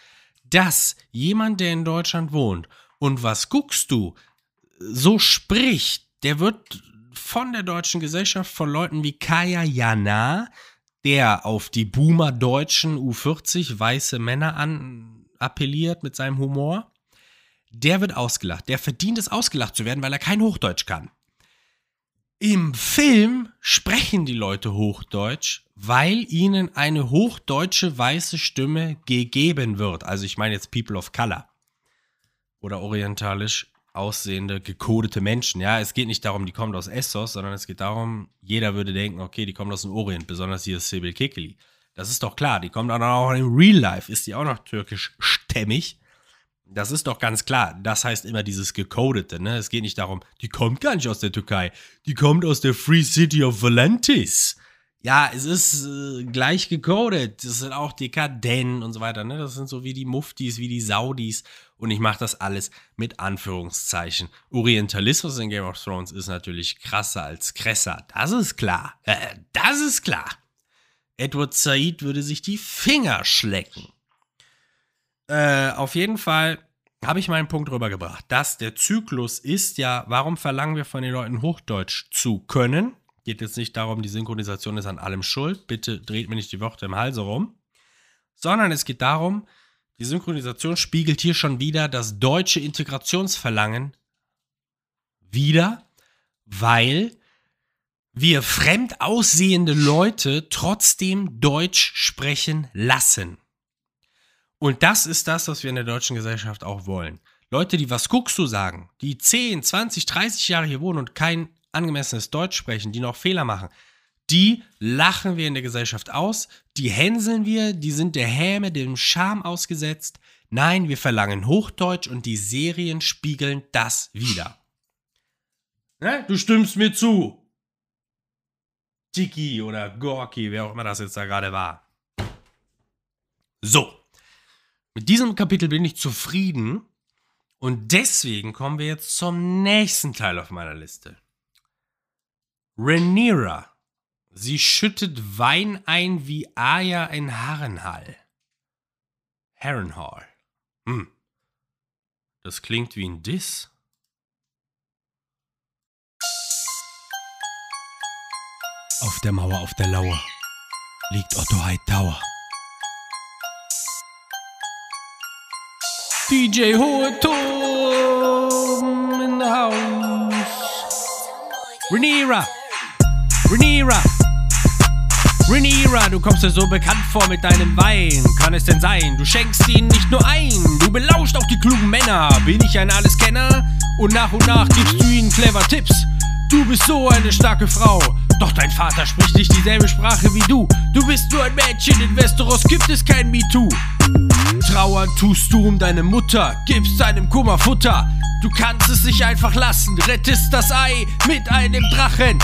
dass jemand, der in Deutschland wohnt und was guckst du, so spricht, der wird von der deutschen Gesellschaft von Leuten wie Kaya Jana, der auf die Boomer-deutschen U40 weiße Männer an appelliert mit seinem Humor, der wird ausgelacht. Der verdient es, ausgelacht zu werden, weil er kein Hochdeutsch kann. Im Film sprechen die Leute Hochdeutsch, weil ihnen eine hochdeutsche weiße Stimme gegeben wird. Also ich meine jetzt People of Color oder orientalisch aussehende, gekodete Menschen. Ja, es geht nicht darum, die kommt aus Essos, sondern es geht darum, jeder würde denken, okay, die kommt aus dem Orient, besonders hier Sibyl Kekeli. Das ist doch klar, die kommt dann auch im Real Life, ist die auch noch türkisch stämmig. Das ist doch ganz klar. Das heißt immer dieses Gecodete. Ne? Es geht nicht darum, die kommt gar nicht aus der Türkei. Die kommt aus der Free City of Valentis. Ja, es ist äh, gleich gecodet. Das sind auch Dekadenten und so weiter. Ne? Das sind so wie die Muftis, wie die Saudis. Und ich mache das alles mit Anführungszeichen. Orientalismus in Game of Thrones ist natürlich krasser als krasser. Das ist klar. Äh, das ist klar. Edward Said würde sich die Finger schlecken. Äh, auf jeden Fall habe ich meinen Punkt rübergebracht, dass der Zyklus ist ja, warum verlangen wir von den Leuten Hochdeutsch zu können? Geht jetzt nicht darum, die Synchronisation ist an allem schuld. Bitte dreht mir nicht die Worte im Halse rum. Sondern es geht darum, die Synchronisation spiegelt hier schon wieder das deutsche Integrationsverlangen wieder, weil wir fremd aussehende Leute trotzdem Deutsch sprechen lassen. Und das ist das, was wir in der deutschen Gesellschaft auch wollen. Leute, die was guckst du sagen, die 10, 20, 30 Jahre hier wohnen und kein angemessenes Deutsch sprechen, die noch Fehler machen, die lachen wir in der Gesellschaft aus, die hänseln wir, die sind der Häme, dem Scham ausgesetzt. Nein, wir verlangen Hochdeutsch und die Serien spiegeln das wieder. Ne? Du stimmst mir zu. Tiki oder Gorki, wer auch immer das jetzt da gerade war. So. Mit diesem Kapitel bin ich zufrieden und deswegen kommen wir jetzt zum nächsten Teil auf meiner Liste. Rhaenyra. Sie schüttet Wein ein wie Aya in Harrenhall. Harrenhall. Hm. Das klingt wie ein Diss. Auf der Mauer auf der Lauer liegt Otto Hightower. DJ Hohe Turm in the house. Rhaenyra. Rhaenyra. Rhaenyra, du kommst dir so bekannt vor mit deinem Wein. Kann es denn sein, du schenkst ihn nicht nur ein, du belauscht auch die klugen Männer. Bin ich ein Alleskenner? Und nach und nach gibst du ihnen clever Tipps. Du bist so eine starke Frau. Doch dein Vater spricht nicht dieselbe Sprache wie du. Du bist nur ein Mädchen, in Westeros gibt es kein MeToo. Trauern tust du um deine Mutter, gibst deinem Kummer Futter. Du kannst es nicht einfach lassen, rettest das Ei mit einem Drachen.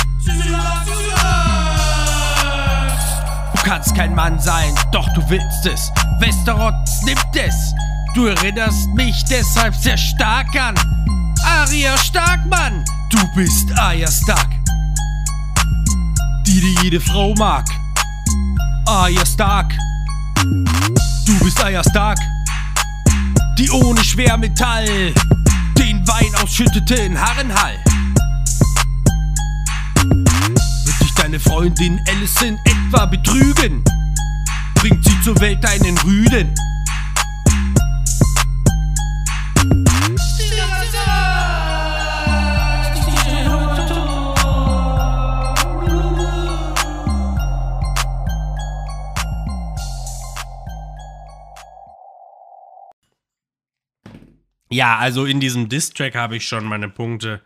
Du kannst kein Mann sein, doch du willst es. Westeros nimmt es. Du erinnerst mich deshalb sehr stark an. Arya Starkmann, du bist Arya Stark. Die dir jede Frau mag. Arya Stark. Bist Arya Stark. Die ohne Schwermetall den Wein ausschüttete in Harrenhall. Wird dich deine Freundin Alison etwa betrügen? Bringt sie zur Welt einen Rüden? Ja, also in diesem Diss-Track habe ich schon meine Punkte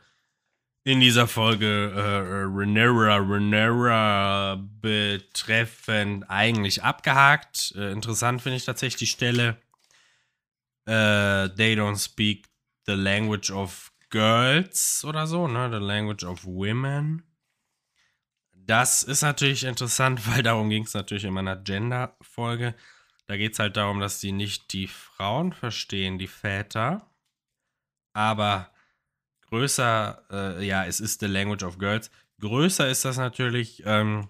in dieser Folge äh, Renera, Renera betreffend eigentlich abgehakt. Äh, interessant finde ich tatsächlich die Stelle. Äh, they don't speak the language of girls oder so, ne? The language of women. Das ist natürlich interessant, weil darum ging es natürlich in meiner Gender-Folge. Da geht es halt darum, dass die nicht die Frauen verstehen, die Väter, aber größer, äh, ja, es ist The Language of Girls. größer ist das natürlich ähm,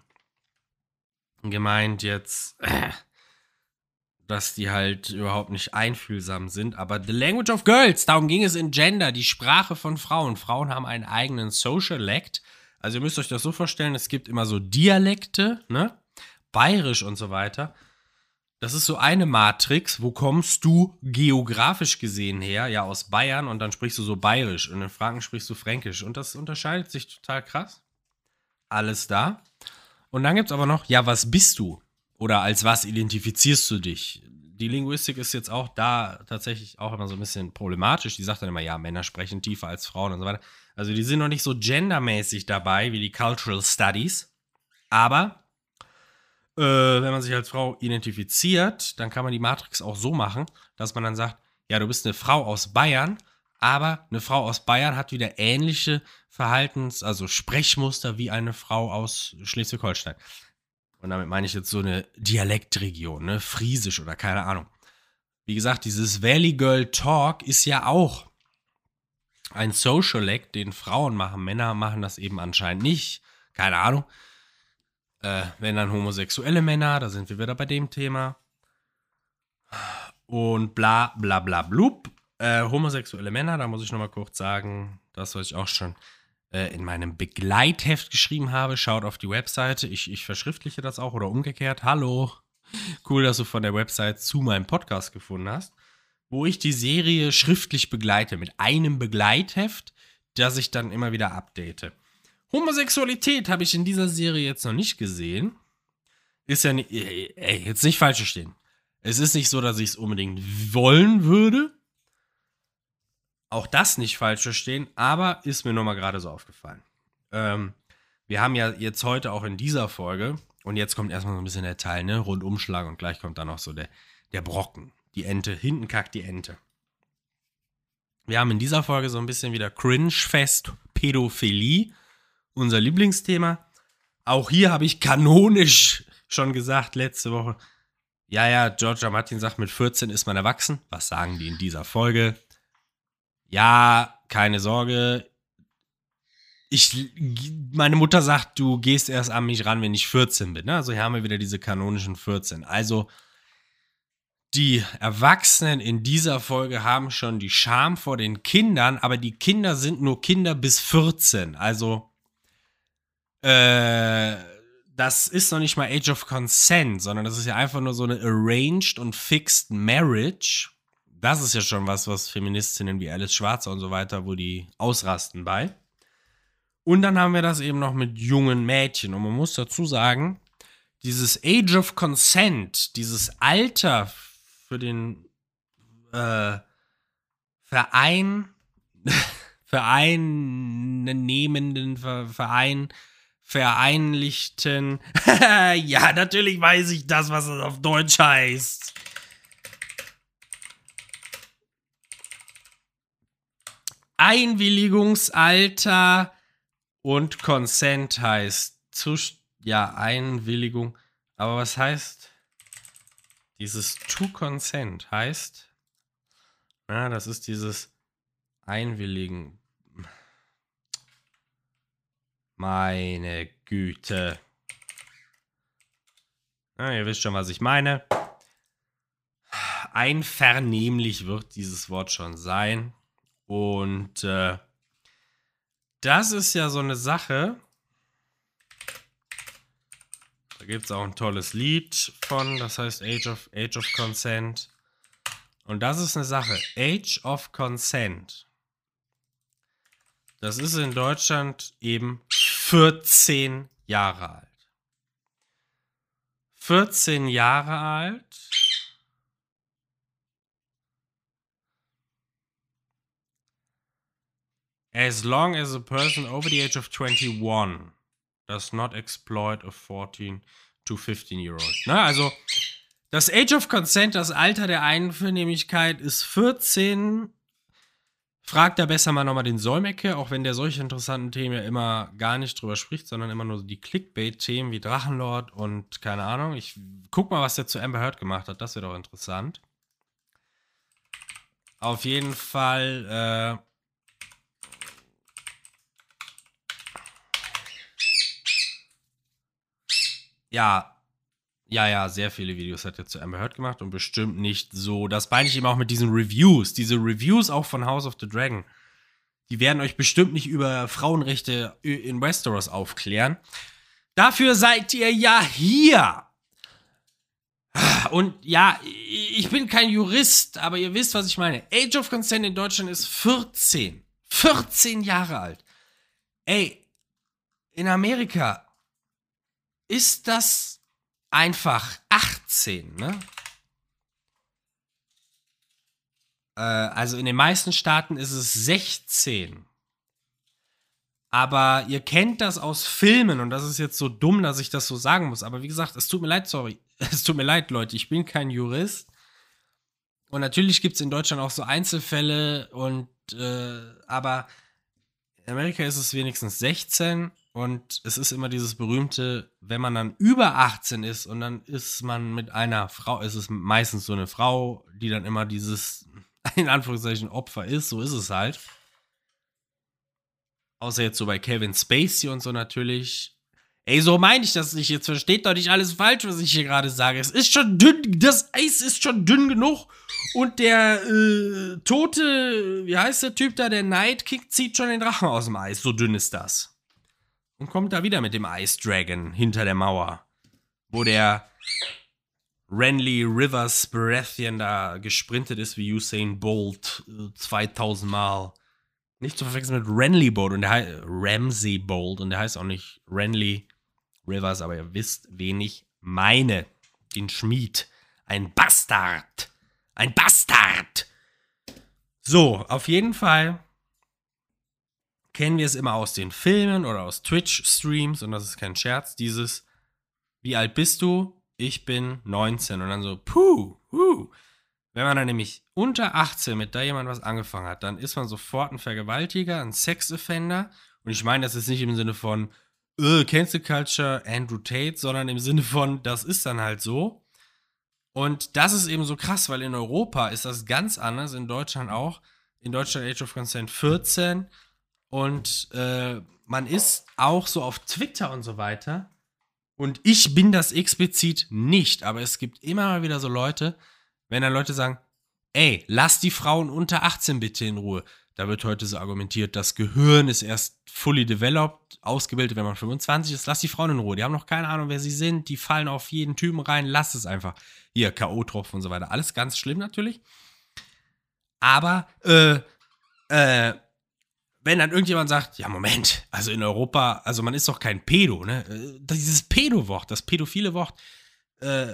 gemeint jetzt, äh, dass die halt überhaupt nicht einfühlsam sind. Aber The Language of Girls, darum ging es in Gender, die Sprache von Frauen. Frauen haben einen eigenen Socialect. Also ihr müsst euch das so vorstellen, es gibt immer so Dialekte, ne? Bayerisch und so weiter. Das ist so eine Matrix, wo kommst du geografisch gesehen her? Ja, aus Bayern und dann sprichst du so bayerisch und in Franken sprichst du fränkisch. Und das unterscheidet sich total krass. Alles da. Und dann gibt es aber noch, ja, was bist du? Oder als was identifizierst du dich? Die Linguistik ist jetzt auch da tatsächlich auch immer so ein bisschen problematisch. Die sagt dann immer, ja, Männer sprechen tiefer als Frauen und so weiter. Also die sind noch nicht so gendermäßig dabei wie die Cultural Studies. Aber äh, wenn man sich als Frau identifiziert, dann kann man die Matrix auch so machen, dass man dann sagt, ja, du bist eine Frau aus Bayern, aber eine Frau aus Bayern hat wieder ähnliche Verhaltens-, also Sprechmuster wie eine Frau aus Schleswig-Holstein. Und damit meine ich jetzt so eine Dialektregion, ne? Friesisch oder keine Ahnung. Wie gesagt, dieses Valley Girl Talk ist ja auch ein Socialect, den Frauen machen. Männer machen das eben anscheinend nicht. Keine Ahnung. Äh, wenn dann homosexuelle Männer, da sind wir wieder bei dem Thema. Und bla bla bla blub. Äh, homosexuelle Männer, da muss ich nochmal kurz sagen, das, was ich auch schon äh, in meinem Begleitheft geschrieben habe. Schaut auf die Webseite. Ich, ich verschriftliche das auch oder umgekehrt. Hallo. Cool, dass du von der Website zu meinem Podcast gefunden hast, wo ich die Serie schriftlich begleite mit einem Begleitheft, das ich dann immer wieder update. Homosexualität habe ich in dieser Serie jetzt noch nicht gesehen. Ist ja nicht, ey, jetzt nicht falsch verstehen. Es ist nicht so, dass ich es unbedingt wollen würde. Auch das nicht falsch verstehen, aber ist mir nur mal gerade so aufgefallen. Ähm, wir haben ja jetzt heute auch in dieser Folge, und jetzt kommt erstmal so ein bisschen der Teil, ne? Rundumschlag und gleich kommt dann noch so der, der Brocken. Die Ente, hinten kackt die Ente. Wir haben in dieser Folge so ein bisschen wieder Cringe-Fest, Pädophilie, unser Lieblingsthema. Auch hier habe ich kanonisch schon gesagt letzte Woche. Ja, ja, Georgia Martin sagt, mit 14 ist man erwachsen. Was sagen die in dieser Folge? ja, keine Sorge. Ich, meine Mutter sagt, du gehst erst an mich ran, wenn ich 14 bin. Ne? Also hier haben wir wieder diese kanonischen 14. Also die Erwachsenen in dieser Folge haben schon die Scham vor den Kindern, aber die Kinder sind nur Kinder bis 14. Also äh, das ist noch nicht mal Age of Consent, sondern das ist ja einfach nur so eine arranged und fixed marriage das ist ja schon was, was Feministinnen wie Alice Schwarzer und so weiter, wo die ausrasten bei. Und dann haben wir das eben noch mit jungen Mädchen. Und man muss dazu sagen, dieses Age of Consent, dieses Alter für den äh, Verein, Vereinnehmenden, Verein, Vereinlichten. ja, natürlich weiß ich das, was es auf Deutsch heißt. Einwilligungsalter und Consent heißt zu, ja, Einwilligung. Aber was heißt dieses to consent? Heißt, na, das ist dieses Einwilligen. Meine Güte. Na, ihr wisst schon, was ich meine. Einvernehmlich wird dieses Wort schon sein. Und äh, das ist ja so eine Sache. Da gibt es auch ein tolles Lied von, das heißt Age of, Age of Consent. Und das ist eine Sache. Age of Consent. Das ist in Deutschland eben 14 Jahre alt. 14 Jahre alt As long as a person over the age of 21 does not exploit a 14 to 15 year old. Na, also das Age of Consent, das Alter der Einvernehmlichkeit ist 14. Fragt da besser mal nochmal den Solmecke, auch wenn der solche interessanten Themen ja immer gar nicht drüber spricht, sondern immer nur die Clickbait-Themen wie Drachenlord und keine Ahnung. Ich guck mal, was der zu Amber Heard gemacht hat. Das wäre doch interessant. Auf jeden Fall. Äh ja, ja, ja, sehr viele Videos hat er zu Amber Heard gemacht und bestimmt nicht so. Das meine ich eben auch mit diesen Reviews. Diese Reviews auch von House of the Dragon. Die werden euch bestimmt nicht über Frauenrechte in Westeros aufklären. Dafür seid ihr ja hier. Und ja, ich bin kein Jurist, aber ihr wisst, was ich meine. Age of Consent in Deutschland ist 14. 14 Jahre alt. Ey, in Amerika ist das einfach 18, ne? Äh, also in den meisten Staaten ist es 16. Aber ihr kennt das aus Filmen und das ist jetzt so dumm, dass ich das so sagen muss. Aber wie gesagt, es tut mir leid, sorry. Es tut mir leid, Leute. Ich bin kein Jurist. Und natürlich gibt es in Deutschland auch so Einzelfälle und äh, aber in Amerika ist es wenigstens 16 und es ist immer dieses berühmte, wenn man dann über 18 ist und dann ist man mit einer Frau, ist es meistens so eine Frau, die dann immer dieses in Anführungszeichen Opfer ist, so ist es halt. Außer jetzt so bei Kevin Spacey und so natürlich. Ey, so meine ich das nicht. Jetzt versteht doch nicht alles falsch, was ich hier gerade sage. Es ist schon dünn, das Eis ist schon dünn genug. Und der äh, tote, wie heißt der Typ da, der Night Kick, zieht schon den Drachen aus dem Eis. So dünn ist das. Und kommt da wieder mit dem Ice Dragon hinter der Mauer. Wo der Renly Rivers Baratheon da gesprintet ist wie Usain Bolt 2000 äh, Mal. Nicht zu verwechseln mit Renly Bolt und der heißt Ramsey Bolt und der heißt auch nicht Renly Rivers, aber ihr wisst, wen ich meine. Den Schmied. Ein Bastard. Ein Bastard. So, auf jeden Fall kennen wir es immer aus den Filmen oder aus Twitch-Streams und das ist kein Scherz. Dieses, wie alt bist du? Ich bin 19 und dann so, puh, puh. Wenn man dann nämlich unter 18 mit da jemand was angefangen hat, dann ist man sofort ein Vergewaltiger, ein Sexoffender. Und ich meine, das ist nicht im Sinne von äh, Cancel Culture, Andrew Tate, sondern im Sinne von, das ist dann halt so. Und das ist eben so krass, weil in Europa ist das ganz anders, in Deutschland auch. In Deutschland Age of Consent 14. Und äh, man ist auch so auf Twitter und so weiter. Und ich bin das explizit nicht, aber es gibt immer mal wieder so Leute, wenn dann Leute sagen, ey, lass die Frauen unter 18 bitte in Ruhe. Da wird heute so argumentiert, das Gehirn ist erst fully developed, ausgebildet, wenn man 25 ist. Lass die Frauen in Ruhe. Die haben noch keine Ahnung, wer sie sind. Die fallen auf jeden Typen rein. Lass es einfach. Hier, K.O.-Tropfen und so weiter. Alles ganz schlimm natürlich. Aber, äh, äh, wenn dann irgendjemand sagt, ja, Moment, also in Europa, also man ist doch kein Pedo, ne? Äh, dieses Pedo-Wort, das pädophile Wort, äh,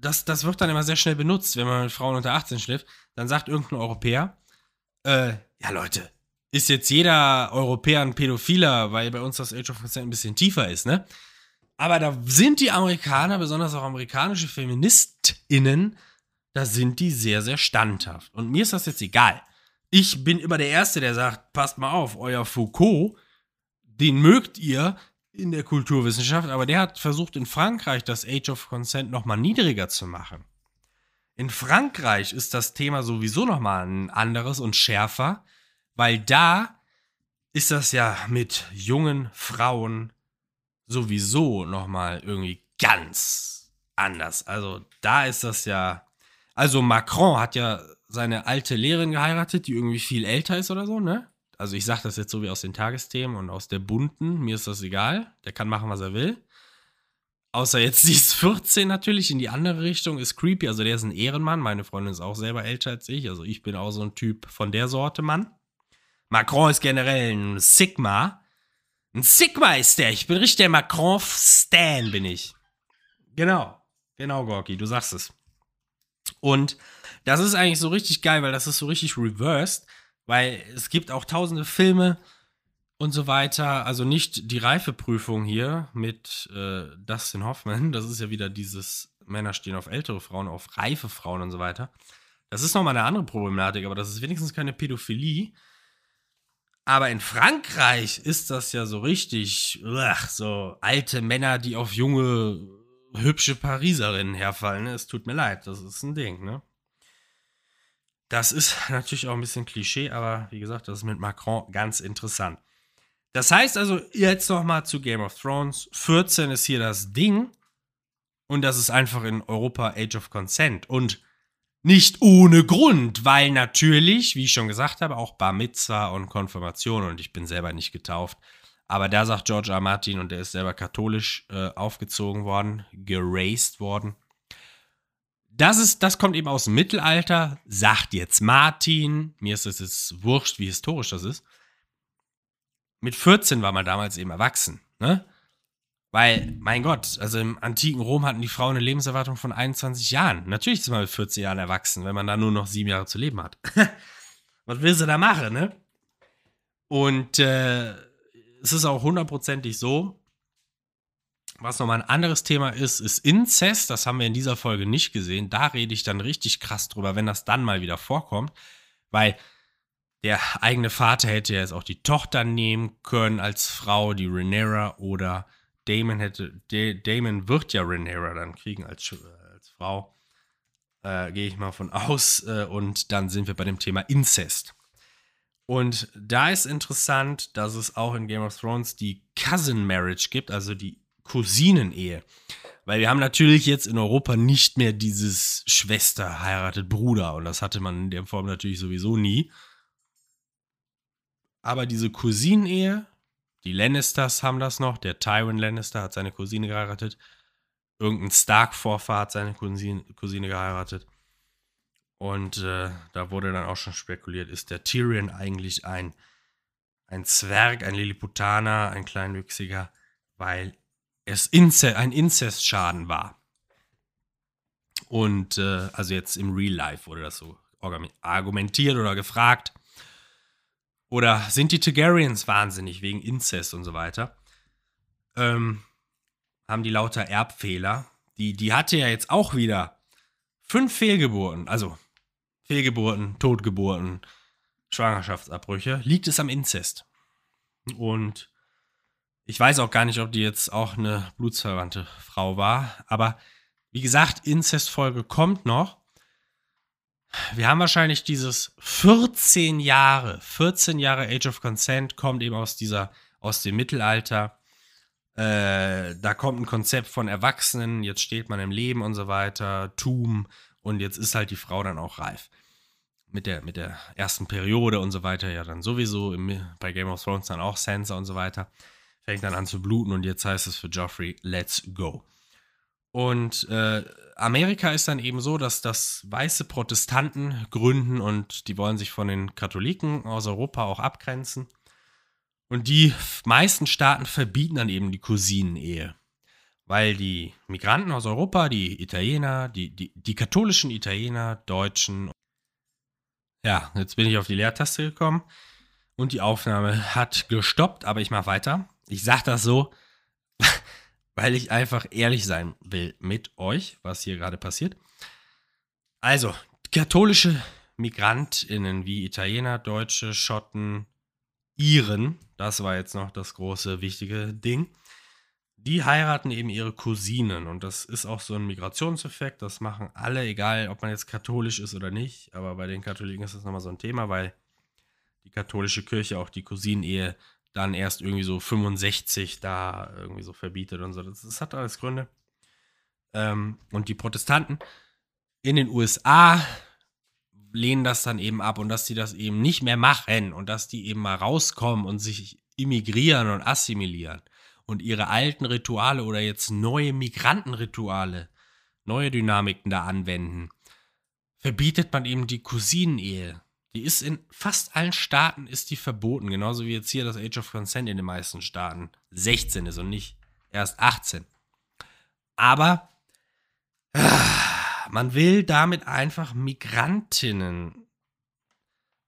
das, das wird dann immer sehr schnell benutzt, wenn man mit Frauen unter 18 schläft. Dann sagt irgendein Europäer, äh, ja Leute, ist jetzt jeder Europäer ein Pädophiler, weil bei uns das Age of Consent ein bisschen tiefer ist, ne? Aber da sind die Amerikaner, besonders auch amerikanische FeministInnen, da sind die sehr, sehr standhaft. Und mir ist das jetzt egal. Ich bin immer der Erste, der sagt, passt mal auf, euer Foucault, den mögt ihr, in der Kulturwissenschaft, aber der hat versucht in Frankreich das Age of Consent nochmal niedriger zu machen. In Frankreich ist das Thema sowieso nochmal ein anderes und schärfer, weil da ist das ja mit jungen Frauen sowieso nochmal irgendwie ganz anders. Also da ist das ja, also Macron hat ja seine alte Lehrerin geheiratet, die irgendwie viel älter ist oder so, ne? also ich sage das jetzt so wie aus den Tagesthemen und aus der bunten, mir ist das egal, der kann machen, was er will. Außer jetzt sie ist 14 natürlich, in die andere Richtung ist creepy, also der ist ein Ehrenmann, meine Freundin ist auch selber älter als ich, also ich bin auch so ein Typ von der Sorte Mann. Macron ist generell ein Sigma. Ein Sigma ist der, ich bin richtig der Macron-Stan, bin ich. Genau, genau, Gorky, du sagst es. Und das ist eigentlich so richtig geil, weil das ist so richtig reversed. Weil es gibt auch tausende Filme und so weiter. Also nicht die Reifeprüfung hier mit äh, Dustin Hoffman. Das ist ja wieder dieses Männer stehen auf ältere Frauen, auf reife Frauen und so weiter. Das ist nochmal eine andere Problematik, aber das ist wenigstens keine Pädophilie. Aber in Frankreich ist das ja so richtig, ach, so alte Männer, die auf junge, hübsche Pariserinnen herfallen. Es tut mir leid, das ist ein Ding, ne? Das ist natürlich auch ein bisschen Klischee, aber wie gesagt, das ist mit Macron ganz interessant. Das heißt also, jetzt noch mal zu Game of Thrones. 14 ist hier das Ding. Und das ist einfach in Europa Age of Consent. Und nicht ohne Grund, weil natürlich, wie ich schon gesagt habe, auch Bar Mitzvah und Konfirmation und ich bin selber nicht getauft. Aber da sagt George R. Martin und der ist selber katholisch äh, aufgezogen worden, geraced worden. Das, ist, das kommt eben aus dem Mittelalter, sagt jetzt Martin. Mir ist es jetzt wurscht, wie historisch das ist. Mit 14 war man damals eben erwachsen. Ne? Weil, mein Gott, also im antiken Rom hatten die Frauen eine Lebenserwartung von 21 Jahren. Natürlich ist man mit 14 Jahren erwachsen, wenn man da nur noch sieben Jahre zu leben hat. Was will sie da machen, ne? Und äh, es ist auch hundertprozentig so. Was nochmal ein anderes Thema ist, ist Inzest. Das haben wir in dieser Folge nicht gesehen. Da rede ich dann richtig krass drüber, wenn das dann mal wieder vorkommt. Weil der eigene Vater hätte ja jetzt auch die Tochter nehmen können als Frau, die Renera oder Damon hätte, Damon wird ja Rhaenyra dann kriegen als, äh, als Frau. Äh, Gehe ich mal von aus. Äh, und dann sind wir bei dem Thema Inzest. Und da ist interessant, dass es auch in Game of Thrones die Cousin Marriage gibt, also die Cousinenehe. Weil wir haben natürlich jetzt in Europa nicht mehr dieses Schwester heiratet Bruder. Und das hatte man in der Form natürlich sowieso nie. Aber diese Cousinenehe die Lannisters haben das noch. Der Tywin Lannister hat seine Cousine geheiratet. Irgendein Stark-Vorfahr hat seine Cousine, Cousine geheiratet. Und äh, da wurde dann auch schon spekuliert, ist der Tyrion eigentlich ein, ein Zwerg, ein Lilliputaner, ein Kleinwüchsiger, weil es Inze ein Inzestschaden war. Und äh, also jetzt im Real Life wurde das so argumentiert oder gefragt. Oder sind die Targaryens wahnsinnig wegen Inzest und so weiter? Ähm, haben die lauter Erbfehler? Die, die hatte ja jetzt auch wieder fünf Fehlgeburten, also Fehlgeburten, Totgeburten, Schwangerschaftsabbrüche. Liegt es am Inzest? Und ich weiß auch gar nicht, ob die jetzt auch eine blutsverwandte Frau war. Aber wie gesagt, Inzestfolge kommt noch wir haben wahrscheinlich dieses 14 Jahre, 14 Jahre Age of Consent kommt eben aus dieser, aus dem Mittelalter. Äh, da kommt ein Konzept von Erwachsenen, jetzt steht man im Leben und so weiter, Tum und jetzt ist halt die Frau dann auch reif. Mit der, mit der ersten Periode und so weiter, ja dann sowieso im, bei Game of Thrones dann auch Sansa und so weiter. Fängt dann an zu bluten und jetzt heißt es für Joffrey, let's go. Und äh, Amerika ist dann eben so, dass das weiße Protestanten gründen und die wollen sich von den Katholiken aus Europa auch abgrenzen. Und die meisten Staaten verbieten dann eben die Cousinenehe. Weil die Migranten aus Europa, die Italiener, die, die, die katholischen Italiener, Deutschen. Ja, jetzt bin ich auf die Leertaste gekommen und die Aufnahme hat gestoppt, aber ich mache weiter. Ich sage das so, weil ich einfach ehrlich sein will mit euch, was hier gerade passiert. Also, katholische MigrantInnen wie Italiener, Deutsche, Schotten, Iren, das war jetzt noch das große, wichtige Ding, die heiraten eben ihre Cousinen. Und das ist auch so ein Migrationseffekt, das machen alle, egal ob man jetzt katholisch ist oder nicht, aber bei den Katholiken ist das nochmal so ein Thema, weil die katholische Kirche auch die Cousinenehe dann erst irgendwie so 65 da irgendwie so verbietet und so. Das, das hat alles Gründe. Ähm, und die Protestanten in den USA lehnen das dann eben ab und dass die das eben nicht mehr machen und dass die eben mal rauskommen und sich immigrieren und assimilieren und ihre alten Rituale oder jetzt neue Migrantenrituale, neue Dynamiken da anwenden, verbietet man eben die Cousinenehe. Die ist in fast allen Staaten ist die verboten, genauso wie jetzt hier das Age of Consent in den meisten Staaten 16 ist und nicht erst 18. Aber ah, man will damit einfach Migrantinnen,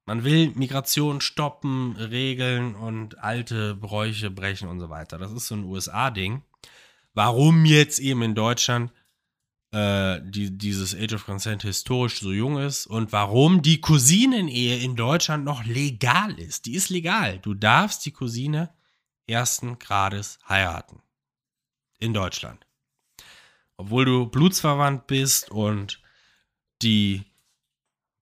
man will Migration stoppen, regeln und alte Bräuche brechen und so weiter. Das ist so ein USA-Ding. Warum jetzt eben in Deutschland äh, die, dieses Age of Consent historisch so jung ist und warum die Cousinenehe in Deutschland noch legal ist. Die ist legal. Du darfst die Cousine ersten Grades heiraten. In Deutschland. Obwohl du blutsverwandt bist und die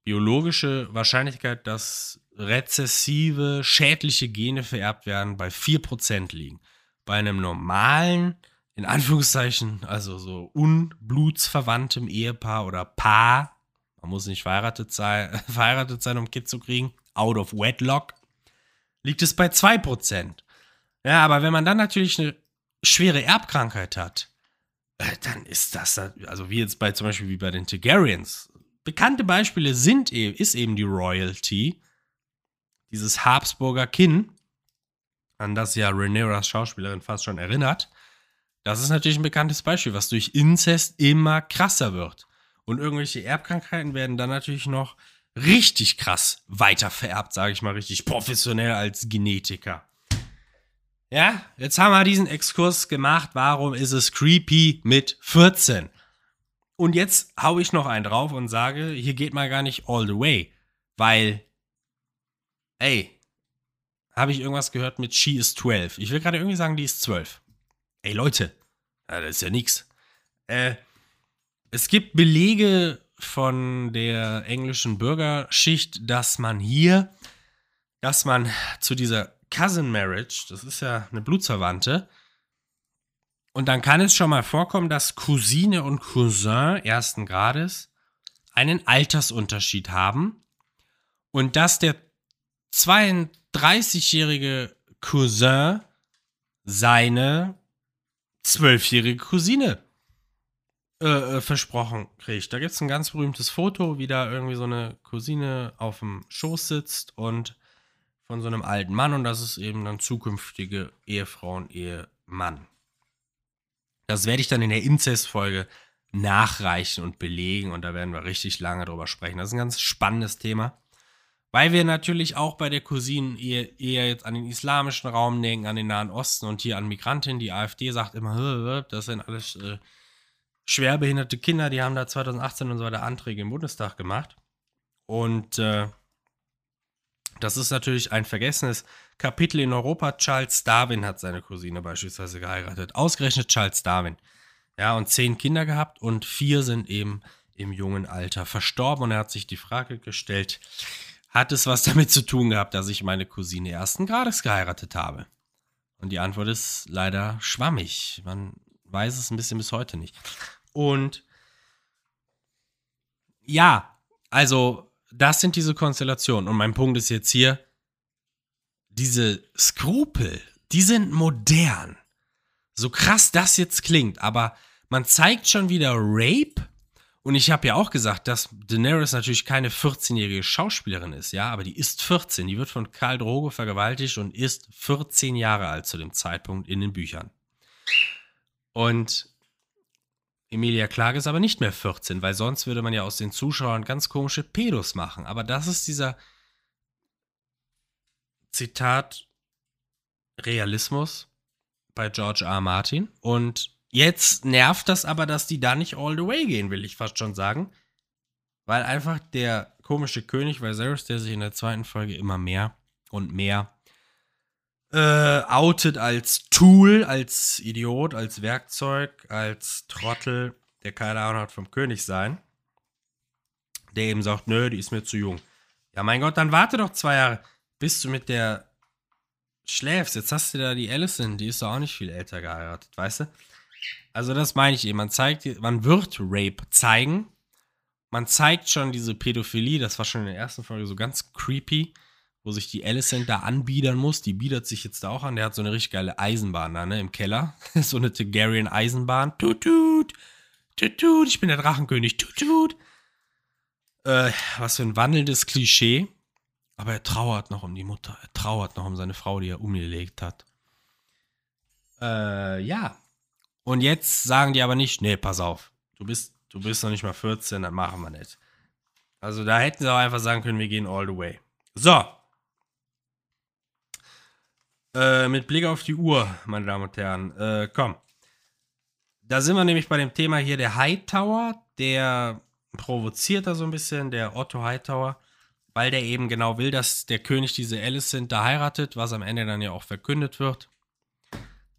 biologische Wahrscheinlichkeit, dass rezessive, schädliche Gene vererbt werden, bei 4% liegen. Bei einem normalen in Anführungszeichen, also so unblutsverwandtem Ehepaar oder Paar, man muss nicht verheiratet sein, verheiratet sein, um ein Kind zu kriegen, out of wedlock, liegt es bei 2%. Ja, aber wenn man dann natürlich eine schwere Erbkrankheit hat, äh, dann ist das, also wie jetzt bei zum Beispiel wie bei den Targaryens. Bekannte Beispiele sind eben, ist eben die Royalty, dieses Habsburger Kinn, an das ja Rhaenyras Schauspielerin fast schon erinnert. Das ist natürlich ein bekanntes Beispiel, was durch Inzest immer krasser wird. Und irgendwelche Erbkrankheiten werden dann natürlich noch richtig krass weitervererbt, sage ich mal richtig professionell als Genetiker. Ja, jetzt haben wir diesen Exkurs gemacht. Warum ist es creepy mit 14? Und jetzt hau ich noch einen drauf und sage, hier geht mal gar nicht all the way. Weil, ey, habe ich irgendwas gehört mit She is 12. Ich will gerade irgendwie sagen, die ist 12. Ey, Leute, das ist ja nix. Äh, es gibt Belege von der englischen Bürgerschicht, dass man hier, dass man zu dieser Cousin Marriage, das ist ja eine Blutsverwandte, und dann kann es schon mal vorkommen, dass Cousine und Cousin ersten Grades einen Altersunterschied haben und dass der 32-jährige Cousin seine zwölfjährige Cousine äh, äh, versprochen kriegt. Da gibt es ein ganz berühmtes Foto, wie da irgendwie so eine Cousine auf dem Schoß sitzt und von so einem alten Mann und das ist eben dann zukünftige Ehefrau und Ehemann. Das werde ich dann in der Inzest-Folge nachreichen und belegen und da werden wir richtig lange drüber sprechen. Das ist ein ganz spannendes Thema. Weil wir natürlich auch bei der Cousinen eher, eher, jetzt an den islamischen Raum denken, an den Nahen Osten und hier an Migrantinnen. Die AfD sagt immer, das sind alles äh, schwerbehinderte Kinder, die haben da 2018 und so weiter Anträge im Bundestag gemacht. Und äh, das ist natürlich ein vergessenes Kapitel in Europa. Charles Darwin hat seine Cousine beispielsweise geheiratet. Ausgerechnet Charles Darwin. Ja, und zehn Kinder gehabt und vier sind eben im jungen Alter verstorben. Und er hat sich die Frage gestellt, hat es was damit zu tun gehabt, dass ich meine Cousine ersten Grades geheiratet habe? Und die Antwort ist leider schwammig. Man weiß es ein bisschen bis heute nicht. Und ja, also das sind diese Konstellationen. Und mein Punkt ist jetzt hier, diese Skrupel, die sind modern. So krass das jetzt klingt, aber man zeigt schon wieder Rape. Und ich habe ja auch gesagt, dass Daenerys natürlich keine 14-jährige Schauspielerin ist, ja, aber die ist 14. Die wird von Karl Drogo vergewaltigt und ist 14 Jahre alt zu dem Zeitpunkt in den Büchern. Und Emilia Klage ist aber nicht mehr 14, weil sonst würde man ja aus den Zuschauern ganz komische Pedos machen. Aber das ist dieser Zitat Realismus bei George. R. Martin. Und jetzt nervt das aber, dass die da nicht all the way gehen, will ich fast schon sagen. Weil einfach der komische König Viserys, der sich in der zweiten Folge immer mehr und mehr äh, outet als Tool, als Idiot, als Werkzeug, als Trottel, der keine Ahnung hat vom König sein. Der eben sagt, nö, die ist mir zu jung. Ja, mein Gott, dann warte doch zwei Jahre, bis du mit der schläfst. Jetzt hast du da die Allison, die ist doch auch nicht viel älter geheiratet, weißt du? Also das meine ich eben. Man zeigt, man wird Rape zeigen. Man zeigt schon diese Pädophilie, das war schon in der ersten Folge so ganz creepy wo sich die Alicent da anbiedern muss. Die biedert sich jetzt da auch an. Der hat so eine richtig geile Eisenbahn da, ne, im Keller. so eine Targaryen Eisenbahn. Tut, tut, tut, tut. Ich bin der Drachenkönig. Tut, tut. Äh, was für ein wandelndes Klischee. Aber er trauert noch um die Mutter. Er trauert noch um seine Frau, die er umgelegt hat. Äh, ja. Und jetzt sagen die aber nicht, nee, pass auf. Du bist, du bist noch nicht mal 14, dann machen wir nicht. Also da hätten sie auch einfach sagen können, wir gehen all the way. So, äh, mit Blick auf die Uhr, meine Damen und Herren. Äh, komm. Da sind wir nämlich bei dem Thema hier der Hightower. Der provoziert da so ein bisschen, der Otto Hightower, weil der eben genau will, dass der König diese Alicent da heiratet, was am Ende dann ja auch verkündet wird.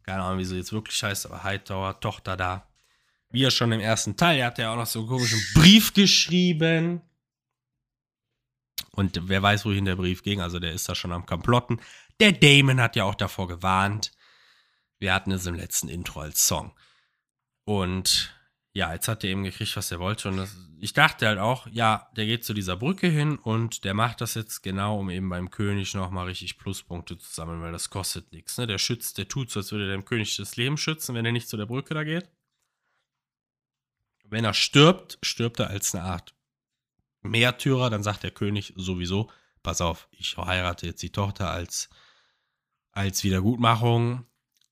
Keine Ahnung, wie sie jetzt wirklich heißt, aber Hightower, Tochter da. Wie er schon im ersten Teil, er hat ja auch noch so einen komischen Brief geschrieben. Und wer weiß, wohin der Brief ging, also der ist da schon am Komplotten. Der Damon hat ja auch davor gewarnt. Wir hatten es im letzten Intro als Song. Und ja, jetzt hat er eben gekriegt, was er wollte. Und das, ich dachte halt auch, ja, der geht zu dieser Brücke hin und der macht das jetzt genau, um eben beim König nochmal richtig Pluspunkte zu sammeln, weil das kostet nichts. Ne? Der schützt, der tut so, als würde er dem König das Leben schützen, wenn er nicht zu der Brücke da geht. Wenn er stirbt, stirbt er als eine Art Märtyrer, dann sagt der König sowieso, pass auf, ich heirate jetzt die Tochter als, als Wiedergutmachung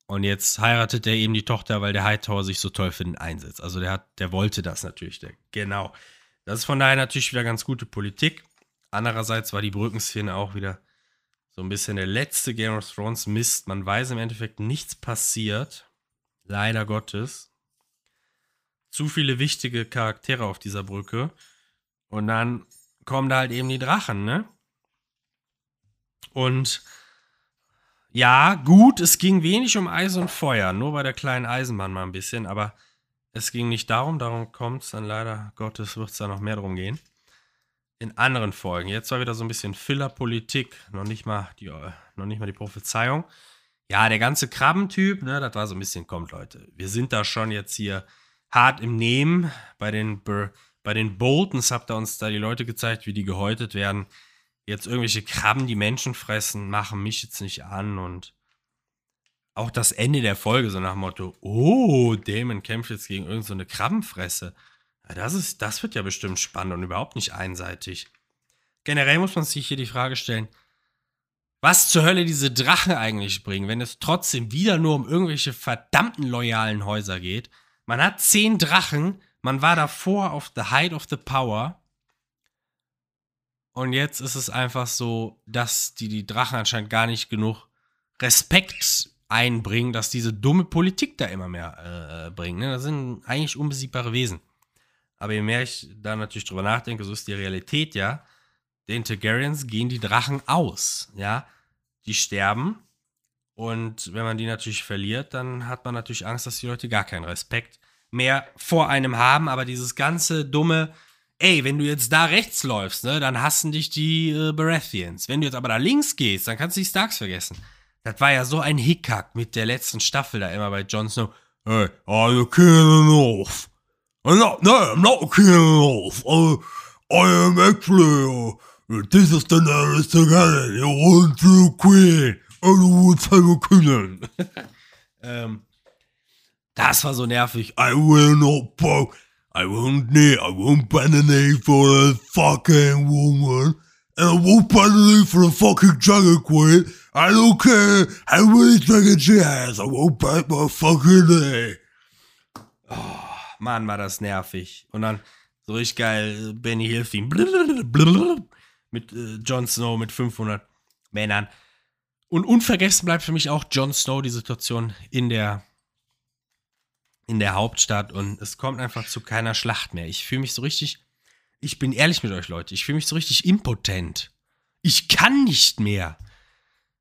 und jetzt heiratet er eben die Tochter, weil der Hightower sich so toll für den einsetzt. Also der hat, der wollte das natürlich. Der, genau. Das ist von daher natürlich wieder ganz gute Politik. Andererseits war die Brückenszene auch wieder so ein bisschen der letzte Game of Thrones Mist. Man weiß im Endeffekt nichts passiert. Leider Gottes. Zu viele wichtige Charaktere auf dieser Brücke. Und dann kommen da halt eben die Drachen, ne? Und ja, gut, es ging wenig um Eis und Feuer, nur bei der kleinen Eisenbahn mal ein bisschen, aber es ging nicht darum, darum kommt es dann leider Gottes, wird es da noch mehr drum gehen. In anderen Folgen. Jetzt war wieder so ein bisschen Filler-Politik, noch, nicht mal die, noch nicht mal die Prophezeiung. Ja, der ganze Krabbentyp, ne, das war so ein bisschen, kommt Leute, wir sind da schon jetzt hier hart im Nehmen. Bei den, bei den Boltons habt ihr uns da die Leute gezeigt, wie die gehäutet werden jetzt irgendwelche Krabben, die Menschen fressen, machen mich jetzt nicht an und auch das Ende der Folge so nach dem Motto, oh, Damon kämpft jetzt gegen irgendeine so Krabbenfresse. Ja, das, ist, das wird ja bestimmt spannend und überhaupt nicht einseitig. Generell muss man sich hier die Frage stellen, was zur Hölle diese Drachen eigentlich bringen, wenn es trotzdem wieder nur um irgendwelche verdammten loyalen Häuser geht. Man hat zehn Drachen, man war davor auf the height of the power und jetzt ist es einfach so, dass die, die Drachen anscheinend gar nicht genug Respekt einbringen, dass diese dumme Politik da immer mehr äh, bringen. Ne? Das sind eigentlich unbesiegbare Wesen. Aber je mehr ich da natürlich drüber nachdenke, so ist die Realität ja. Den Targaryens gehen die Drachen aus, ja. Die sterben. Und wenn man die natürlich verliert, dann hat man natürlich Angst, dass die Leute gar keinen Respekt mehr vor einem haben. Aber dieses ganze dumme, ey, wenn du jetzt da rechts läufst, ne, dann hassen dich die äh, Baratheons. Wenn du jetzt aber da links gehst, dann kannst du die Starks vergessen. Das war ja so ein Hickhack mit der letzten Staffel da immer bei Jon Snow. Hey, are you killing off? I'm not, no, I'm not killing off. I, I am actually, uh, this is the Daenerys Targaryen. You want to queen. I want to killing. ähm, das war so nervig. I will not bow. I won't kneel, I won't bend the knee for a fucking woman. And I won't bend the knee for a fucking Dragon Queen. I don't care how many dragons she has. I won't bend my fucking knee. Oh, Mann, war das nervig. Und dann so richtig geil, Benny Hill Theme. Mit äh, Jon Snow mit 500 Männern. Und unvergessen bleibt für mich auch Jon Snow, die Situation in der in der Hauptstadt und es kommt einfach zu keiner Schlacht mehr. Ich fühle mich so richtig, ich bin ehrlich mit euch Leute, ich fühle mich so richtig impotent. Ich kann nicht mehr.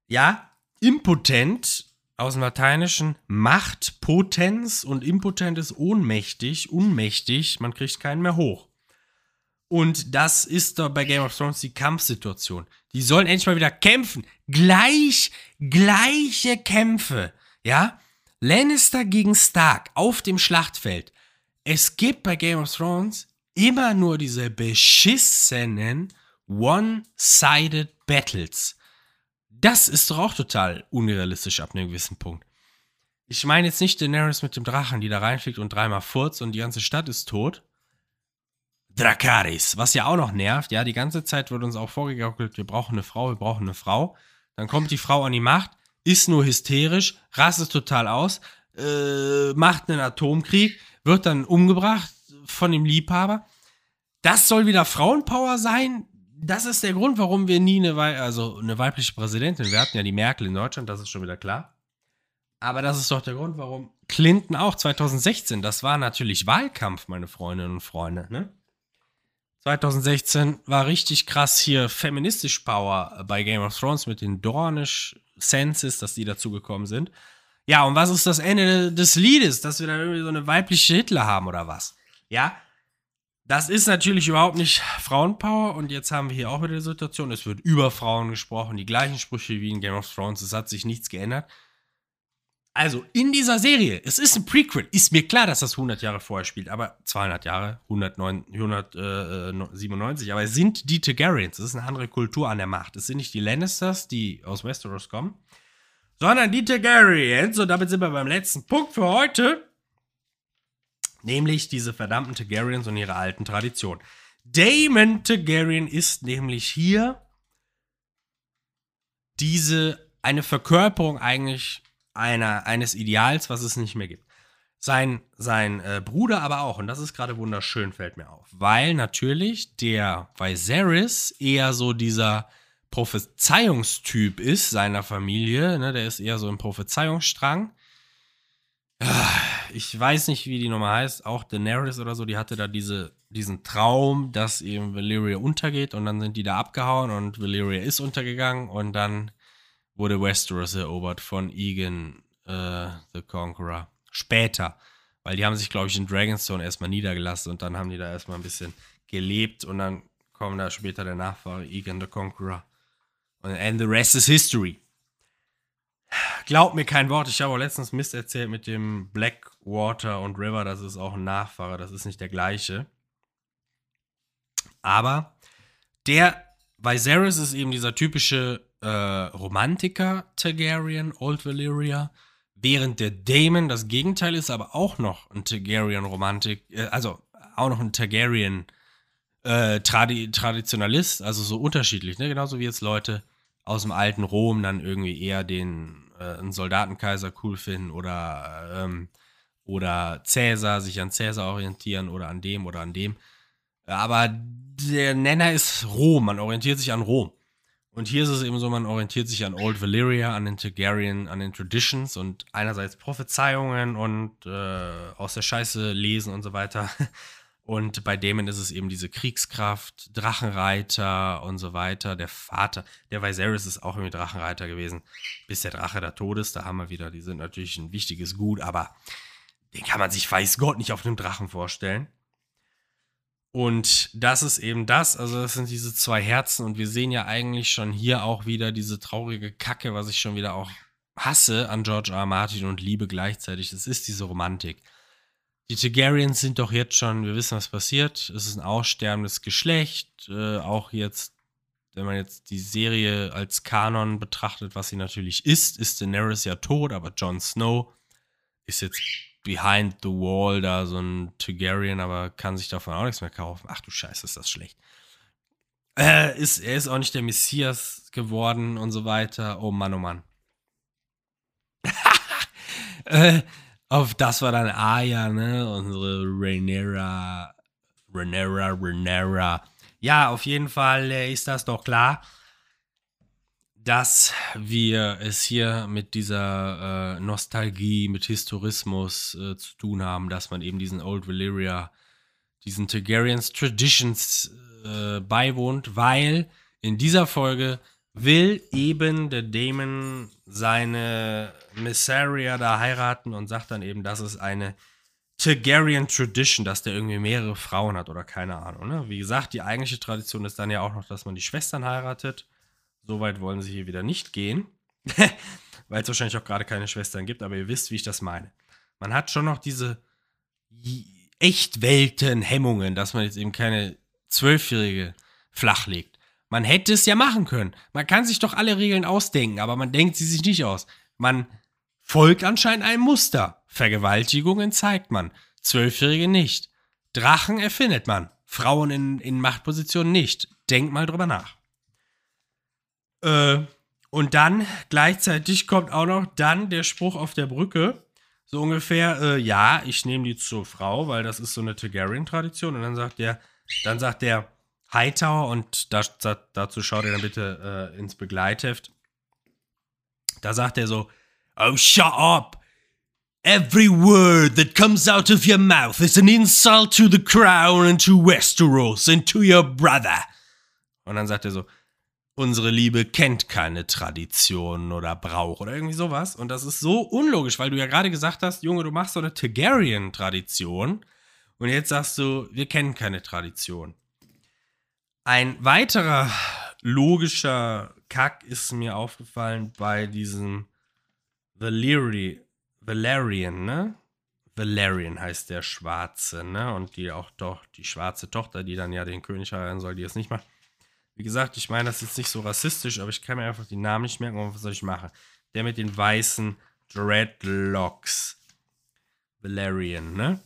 Ja, impotent aus dem Lateinischen Macht, Potenz und impotent ist ohnmächtig, unmächtig, man kriegt keinen mehr hoch. Und das ist doch bei Game of Thrones die Kampfsituation. Die sollen endlich mal wieder kämpfen. Gleich, gleiche Kämpfe. Ja? Lannister gegen Stark auf dem Schlachtfeld. Es gibt bei Game of Thrones immer nur diese beschissenen One-Sided Battles. Das ist doch auch total unrealistisch ab einem gewissen Punkt. Ich meine jetzt nicht Daenerys mit dem Drachen, die da reinfliegt und dreimal furzt und die ganze Stadt ist tot. Dracarys, was ja auch noch nervt, ja, die ganze Zeit wird uns auch vorgegaukelt, wir brauchen eine Frau, wir brauchen eine Frau. Dann kommt die Frau an die Macht, ist nur hysterisch, rastet total aus, äh, macht einen Atomkrieg, wird dann umgebracht von dem Liebhaber. Das soll wieder Frauenpower sein. Das ist der Grund, warum wir nie eine, Wei also eine weibliche Präsidentin, wir hatten ja die Merkel in Deutschland, das ist schon wieder klar. Aber das ist doch der Grund, warum Clinton auch 2016, das war natürlich Wahlkampf, meine Freundinnen und Freunde, ne? 2016 war richtig krass hier feministisch Power bei Game of Thrones mit den Dornish Senses, dass die dazugekommen sind. Ja, und was ist das Ende des Liedes? Dass wir dann irgendwie so eine weibliche Hitler haben oder was? Ja, das ist natürlich überhaupt nicht Frauenpower und jetzt haben wir hier auch wieder die Situation, es wird über Frauen gesprochen, die gleichen Sprüche wie in Game of Thrones, es hat sich nichts geändert. Also in dieser Serie, es ist ein Prequel, ist mir klar, dass das 100 Jahre vorher spielt, aber 200 Jahre, 109, 197, aber es sind die Targaryens, es ist eine andere Kultur an der Macht. Es sind nicht die Lannisters, die aus Westeros kommen, sondern die Targaryens. Und damit sind wir beim letzten Punkt für heute, nämlich diese verdammten Targaryens und ihre alten Traditionen. Daemon Targaryen ist nämlich hier diese, eine Verkörperung eigentlich einer, eines Ideals, was es nicht mehr gibt. Sein, sein äh, Bruder aber auch, und das ist gerade wunderschön, fällt mir auf, weil natürlich der Viserys eher so dieser Prophezeiungstyp ist seiner Familie, ne, der ist eher so im Prophezeiungsstrang. Ah, ich weiß nicht, wie die Nummer heißt, auch Daenerys oder so, die hatte da diese, diesen Traum, dass eben Valyria untergeht und dann sind die da abgehauen und Valyria ist untergegangen und dann wurde Westeros erobert von Egan äh, the Conqueror. Später. Weil die haben sich, glaube ich, in Dragonstone erstmal niedergelassen und dann haben die da erstmal ein bisschen gelebt und dann kommt da später der Nachfahre Egan the Conqueror. Und and the rest is history. Glaub mir kein Wort, ich habe auch letztens Mist erzählt mit dem Blackwater und River, das ist auch ein Nachfahre, das ist nicht der gleiche. Aber der Viserys ist eben dieser typische äh, Romantiker Targaryen, Old Valyria, während der Daemon das Gegenteil ist, aber auch noch ein Targaryen-Romantik, äh, also auch noch ein Targaryen äh, Tradi Traditionalist, also so unterschiedlich, ne? genauso wie jetzt Leute aus dem alten Rom dann irgendwie eher den äh, einen Soldatenkaiser cool finden oder ähm, oder Cäsar sich an Cäsar orientieren oder an dem oder an dem. Aber der Nenner ist Rom, man orientiert sich an Rom. Und hier ist es eben so, man orientiert sich an Old Valyria, an den Targaryen, an den Traditions und einerseits Prophezeiungen und äh, aus der Scheiße lesen und so weiter. Und bei Damon ist es eben diese Kriegskraft, Drachenreiter und so weiter. Der Vater, der Viserys ist auch irgendwie Drachenreiter gewesen, bis der Drache da tot ist. Da haben wir wieder, die sind natürlich ein wichtiges Gut, aber den kann man sich, weiß Gott, nicht auf einem Drachen vorstellen. Und das ist eben das, also das sind diese zwei Herzen und wir sehen ja eigentlich schon hier auch wieder diese traurige Kacke, was ich schon wieder auch hasse an George R. R. Martin und liebe gleichzeitig. Das ist diese Romantik. Die Targaryens sind doch jetzt schon, wir wissen, was passiert. Es ist ein aussterbendes Geschlecht. Äh, auch jetzt, wenn man jetzt die Serie als Kanon betrachtet, was sie natürlich ist, ist Daenerys ja tot, aber Jon Snow ist jetzt behind the wall da so ein Targaryen, aber kann sich davon auch nichts mehr kaufen. Ach du Scheiße, ist das schlecht. Äh, ist, er ist auch nicht der Messias geworden und so weiter. Oh Mann, oh Mann. äh, auf das war dann Aya, ne? Unsere Rhaenyra, Rhaenyra, Rhaenyra. Ja, auf jeden Fall äh, ist das doch klar dass wir es hier mit dieser äh, Nostalgie, mit Historismus äh, zu tun haben, dass man eben diesen Old Valyria, diesen Targaryens Traditions äh, beiwohnt, weil in dieser Folge will eben der Damon seine Missaria da heiraten und sagt dann eben, das ist eine Targaryen Tradition, dass der irgendwie mehrere Frauen hat oder keine Ahnung. Ne? Wie gesagt, die eigentliche Tradition ist dann ja auch noch, dass man die Schwestern heiratet. So weit wollen sie hier wieder nicht gehen, weil es wahrscheinlich auch gerade keine Schwestern gibt, aber ihr wisst, wie ich das meine. Man hat schon noch diese Echtwelten-Hemmungen, dass man jetzt eben keine Zwölfjährige flachlegt. Man hätte es ja machen können. Man kann sich doch alle Regeln ausdenken, aber man denkt sie sich nicht aus. Man folgt anscheinend einem Muster. Vergewaltigungen zeigt man. Zwölfjährige nicht. Drachen erfindet man. Frauen in, in Machtpositionen nicht. Denkt mal drüber nach. Äh, und dann gleichzeitig kommt auch noch dann der Spruch auf der Brücke. So ungefähr, äh, ja, ich nehme die zur Frau, weil das ist so eine Targaryen-Tradition. Und dann sagt der, dann sagt der Hightower, und da, dazu schaut ihr dann bitte äh, ins Begleitheft. Da sagt er so, Oh, shut up! Every word that comes out of your mouth is an insult to the crown and to Westeros and to your brother. Und dann sagt er so, unsere Liebe kennt keine Tradition oder Brauch oder irgendwie sowas. Und das ist so unlogisch, weil du ja gerade gesagt hast, Junge, du machst so eine Targaryen-Tradition. Und jetzt sagst du, wir kennen keine Tradition. Ein weiterer logischer Kack ist mir aufgefallen bei diesem Valyri, Valerian, ne? Valerian heißt der Schwarze, ne? Und die auch doch, die schwarze Tochter, die dann ja den König heiraten soll, die es nicht macht. Wie gesagt, ich meine das jetzt nicht so rassistisch, aber ich kann mir einfach die Namen nicht merken. Und was soll ich machen? Der mit den weißen Dreadlocks. Valerian, ne?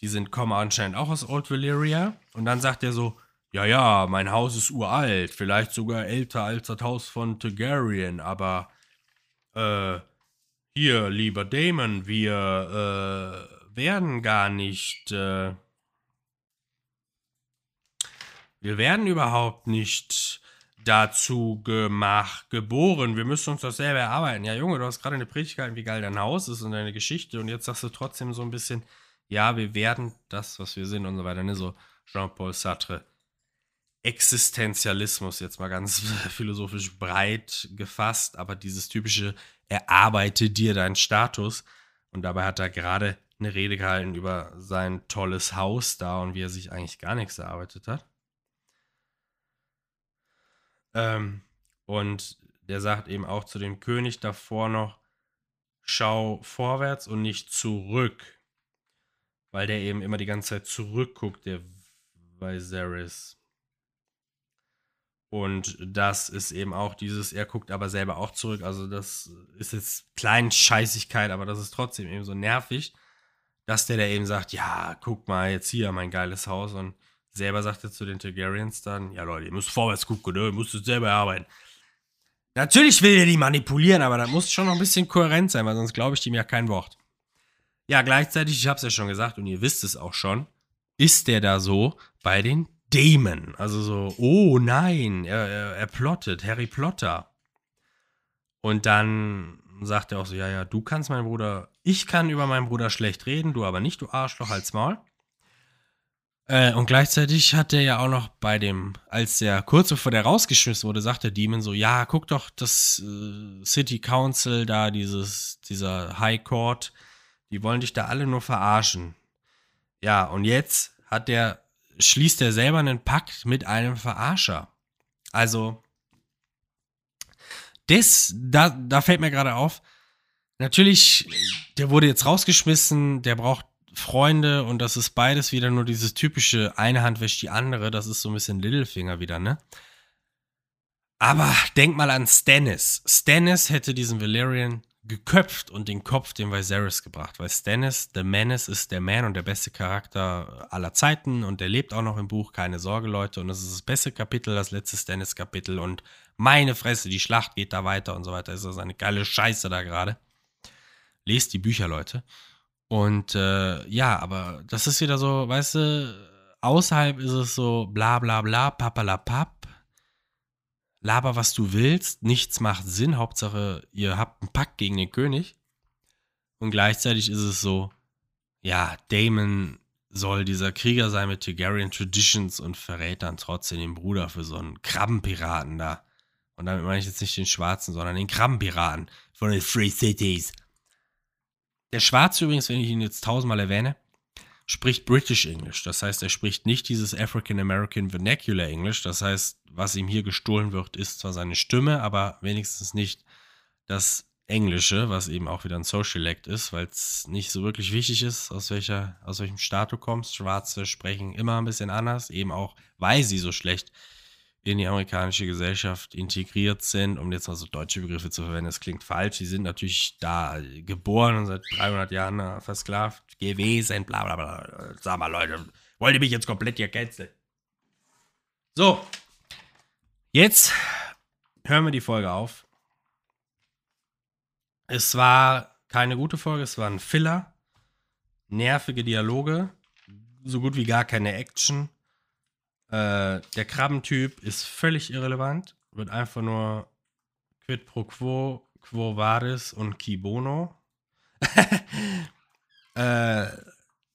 Die sind, kommen anscheinend auch aus Old Valyria. Und dann sagt er so, ja, ja, mein Haus ist uralt, vielleicht sogar älter als das Haus von Targaryen, aber äh, hier, lieber Damon, wir äh, werden gar nicht, äh, wir werden überhaupt nicht dazu gemacht, geboren. Wir müssen uns das selber erarbeiten. Ja, Junge, du hast gerade eine Predigt gehalten, wie geil dein Haus ist und deine Geschichte. Und jetzt sagst du trotzdem so ein bisschen, ja, wir werden das, was wir sind und so weiter. Ne? So Jean-Paul Sartre. Existenzialismus, jetzt mal ganz philosophisch breit gefasst, aber dieses typische, erarbeite dir deinen Status. Und dabei hat er gerade eine Rede gehalten über sein tolles Haus da und wie er sich eigentlich gar nichts erarbeitet hat. Ähm, und der sagt eben auch zu dem König davor noch, schau vorwärts und nicht zurück. Weil der eben immer die ganze Zeit zurückguckt, der Viserys. Und das ist eben auch dieses, er guckt aber selber auch zurück. Also das ist jetzt Kleinscheißigkeit, aber das ist trotzdem eben so nervig, dass der da eben sagt, ja, guck mal jetzt hier mein geiles Haus und selber sagt er zu den Targaryens dann, ja Leute, ihr müsst vorwärts gucken, ne? ihr müsst es selber arbeiten. Natürlich will er die manipulieren, aber da muss schon noch ein bisschen kohärent sein, weil sonst glaube ich ihm ja kein Wort. Ja, gleichzeitig, ich habe es ja schon gesagt und ihr wisst es auch schon, ist der da so bei den Damon. Also so, oh nein, er, er, er plottet, Harry Plotter. Und dann sagt er auch so, ja, ja, du kannst mein Bruder, ich kann über meinen Bruder schlecht reden, du aber nicht, du Arschloch, als Maul. Äh, und gleichzeitig hat er ja auch noch bei dem, als der kurz bevor der rausgeschmissen wurde, sagt der Demon so, ja, guck doch, das äh, City Council da, dieses, dieser High Court, die wollen dich da alle nur verarschen. Ja, und jetzt hat der schließt er selber einen Pakt mit einem Verarscher. Also, das, da, da fällt mir gerade auf, natürlich, der wurde jetzt rausgeschmissen, der braucht Freunde und das ist beides wieder nur dieses typische, eine Hand wäscht die andere, das ist so ein bisschen Littlefinger wieder, ne? Aber denk mal an Stannis. Stannis hätte diesen Valerian geköpft und den Kopf dem Viserys gebracht, weil Stannis, The Menace, ist der Man und der beste Charakter aller Zeiten und der lebt auch noch im Buch, keine Sorge, Leute. Und das ist das beste Kapitel, das letzte Stannis-Kapitel und meine Fresse, die Schlacht geht da weiter und so weiter. Ist das eine geile Scheiße da gerade. Lest die Bücher, Leute. Und äh, ja, aber das ist wieder so, weißt du, außerhalb ist es so bla bla bla, papalapap laber, was du willst, nichts macht Sinn, Hauptsache, ihr habt einen Pakt gegen den König. Und gleichzeitig ist es so, ja, Damon soll dieser Krieger sein mit Targaryen Traditions und verrät dann trotzdem den Bruder für so einen Krabbenpiraten da. Und damit meine ich jetzt nicht den Schwarzen, sondern den Krabbenpiraten von den Free Cities. Der Schwarze übrigens, wenn ich ihn jetzt tausendmal erwähne, spricht British English. Das heißt, er spricht nicht dieses African American Vernacular English. Das heißt, was ihm hier gestohlen wird, ist zwar seine Stimme, aber wenigstens nicht das Englische, was eben auch wieder ein Socialect ist, weil es nicht so wirklich wichtig ist, aus, welcher, aus welchem Staat du kommst. Schwarze sprechen immer ein bisschen anders, eben auch, weil sie so schlecht in die amerikanische Gesellschaft integriert sind, um jetzt mal so deutsche Begriffe zu verwenden, das klingt falsch. Sie sind natürlich da geboren und seit 300 Jahren versklavt gewesen, bla bla bla. Sag mal, Leute, wollt ihr mich jetzt komplett hier canceln? So, jetzt hören wir die Folge auf. Es war keine gute Folge, es war ein Filler. Nervige Dialoge, so gut wie gar keine Action äh, der Krabbentyp ist völlig irrelevant. Wird einfach nur quid pro quo, quo vadis und qui bono. äh,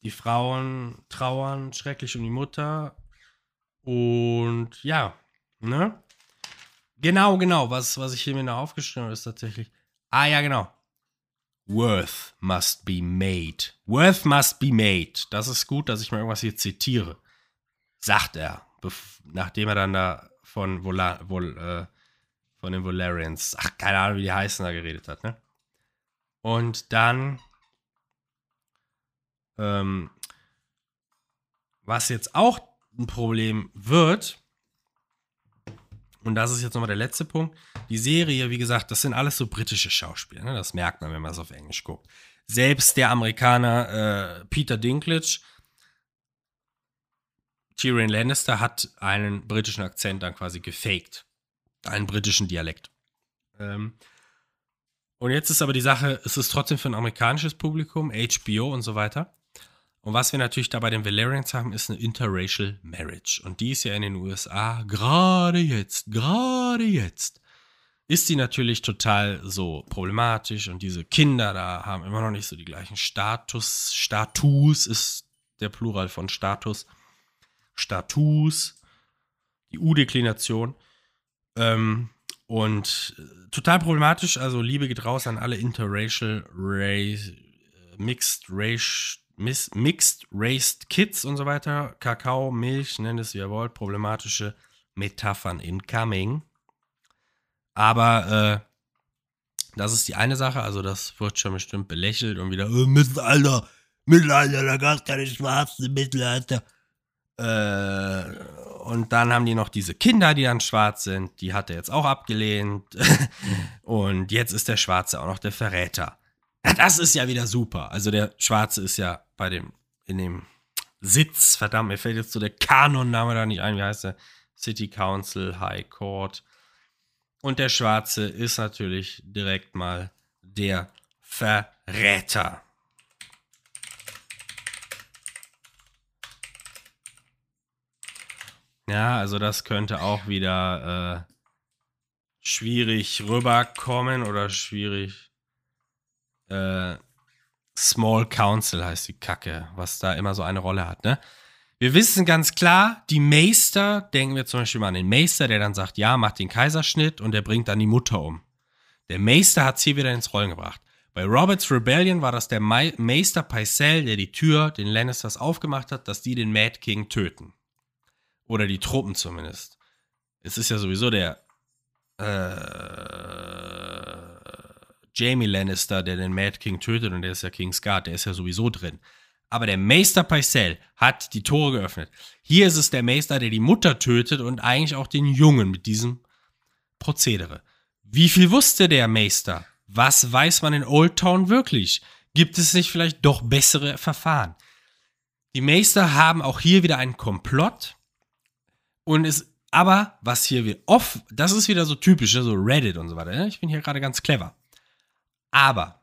die Frauen trauern schrecklich um die Mutter. Und ja, ne? Genau, genau. Was, was ich hier mir noch aufgeschrieben habe, ist tatsächlich. Ah, ja, genau. Worth must be made. Worth must be made. Das ist gut, dass ich mal irgendwas hier zitiere sagt er, nachdem er dann da von, Vola, Vol, äh, von den Valerians, ach, keine Ahnung, wie die heißen, da geredet hat, ne? Und dann Ähm, was jetzt auch ein Problem wird, und das ist jetzt nochmal der letzte Punkt, die Serie, wie gesagt, das sind alles so britische Schauspieler, ne? das merkt man, wenn man es auf Englisch guckt. Selbst der Amerikaner äh, Peter Dinklage, Tyrion Lannister hat einen britischen Akzent dann quasi gefaked. Einen britischen Dialekt. Ähm, und jetzt ist aber die Sache, es ist trotzdem für ein amerikanisches Publikum, HBO und so weiter. Und was wir natürlich da bei den Valerians haben, ist eine Interracial Marriage. Und die ist ja in den USA gerade jetzt, gerade jetzt, ist die natürlich total so problematisch. Und diese Kinder da haben immer noch nicht so die gleichen Status. Status ist der Plural von Status. Status, die U-Deklination. Ähm, und äh, total problematisch, also Liebe geht raus an alle interracial, race, mixed race, mixed raced Kids und so weiter. Kakao, Milch, nennt es wie ihr wollt, problematische Metaphern incoming. Aber äh, das ist die eine Sache, also das wird schon bestimmt belächelt und wieder, äh, Mittelalter, Mittelalter, da gab es keine Schwarzen, Mittelalter. Äh, und dann haben die noch diese Kinder, die dann schwarz sind. Die hat er jetzt auch abgelehnt. und jetzt ist der Schwarze auch noch der Verräter. Ja, das ist ja wieder super. Also der Schwarze ist ja bei dem, in dem Sitz, verdammt, mir fällt jetzt so der Kanonname da nicht ein, wie heißt der? City Council, High Court. Und der Schwarze ist natürlich direkt mal der Verräter. Ja, also das könnte auch wieder äh, schwierig rüberkommen oder schwierig. Äh, Small Council heißt die Kacke, was da immer so eine Rolle hat, ne? Wir wissen ganz klar, die Meister, denken wir zum Beispiel mal an den Meister, der dann sagt, ja, macht den Kaiserschnitt und der bringt dann die Mutter um. Der Meister hat es hier wieder ins Rollen gebracht. Bei Roberts Rebellion war das der Meister Pycelle, der die Tür den Lannisters aufgemacht hat, dass die den Mad King töten. Oder die Truppen zumindest. Es ist ja sowieso der äh, Jamie Lannister, der den Mad King tötet und der ist ja King's Guard, der ist ja sowieso drin. Aber der Meister Pycelle hat die Tore geöffnet. Hier ist es der Meister, der die Mutter tötet und eigentlich auch den Jungen mit diesem Prozedere. Wie viel wusste der Meister? Was weiß man in Old Town wirklich? Gibt es nicht vielleicht doch bessere Verfahren? Die Meister haben auch hier wieder einen Komplott, und es, aber was hier wird off, das ist wieder so typisch, ne, so Reddit und so weiter. Ne? Ich bin hier gerade ganz clever. Aber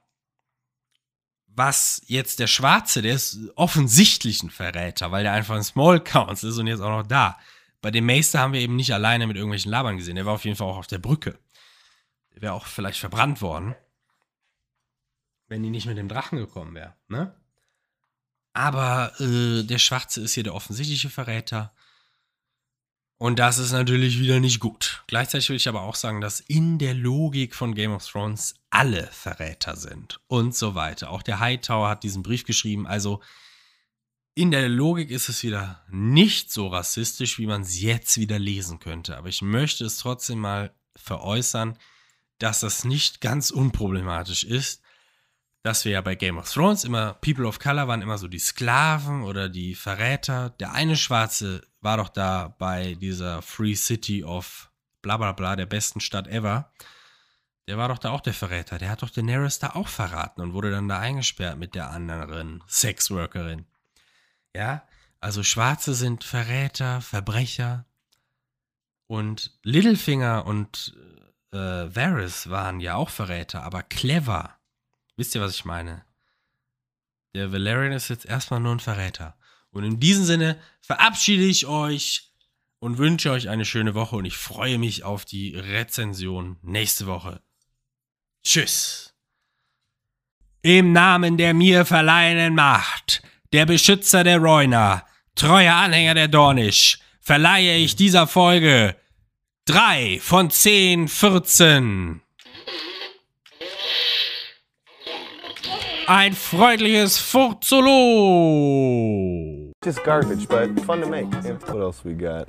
was jetzt der Schwarze, der ist offensichtlich ein Verräter, weil der einfach ein Small Council ist und jetzt auch noch da. Bei dem Meister haben wir eben nicht alleine mit irgendwelchen Labern gesehen. Der war auf jeden Fall auch auf der Brücke. Der wäre auch vielleicht verbrannt worden, wenn die nicht mit dem Drachen gekommen wäre. Ne? Aber äh, der Schwarze ist hier der offensichtliche Verräter. Und das ist natürlich wieder nicht gut. Gleichzeitig will ich aber auch sagen, dass in der Logik von Game of Thrones alle Verräter sind und so weiter. Auch der Hightower hat diesen Brief geschrieben. Also in der Logik ist es wieder nicht so rassistisch, wie man es jetzt wieder lesen könnte. Aber ich möchte es trotzdem mal veräußern, dass das nicht ganz unproblematisch ist, dass wir ja bei Game of Thrones immer, People of Color waren immer so die Sklaven oder die Verräter. Der eine Schwarze war doch da bei dieser Free City of bla bla bla, der besten Stadt ever. Der war doch da auch der Verräter. Der hat doch Daenerys da auch verraten und wurde dann da eingesperrt mit der anderen Sexworkerin. Ja, also Schwarze sind Verräter, Verbrecher. Und Littlefinger und äh, Varys waren ja auch Verräter, aber clever. Wisst ihr, was ich meine? Der Valerian ist jetzt erstmal nur ein Verräter. Und in diesem Sinne verabschiede ich euch und wünsche euch eine schöne Woche und ich freue mich auf die Rezension nächste Woche. Tschüss. Im Namen der mir verleihenen Macht, der Beschützer der Reuner, treuer Anhänger der Dornish, verleihe ich dieser Folge drei von zehn 14. Ein freundliches Furzolo!
Just garbage, but fun to make. What else we got?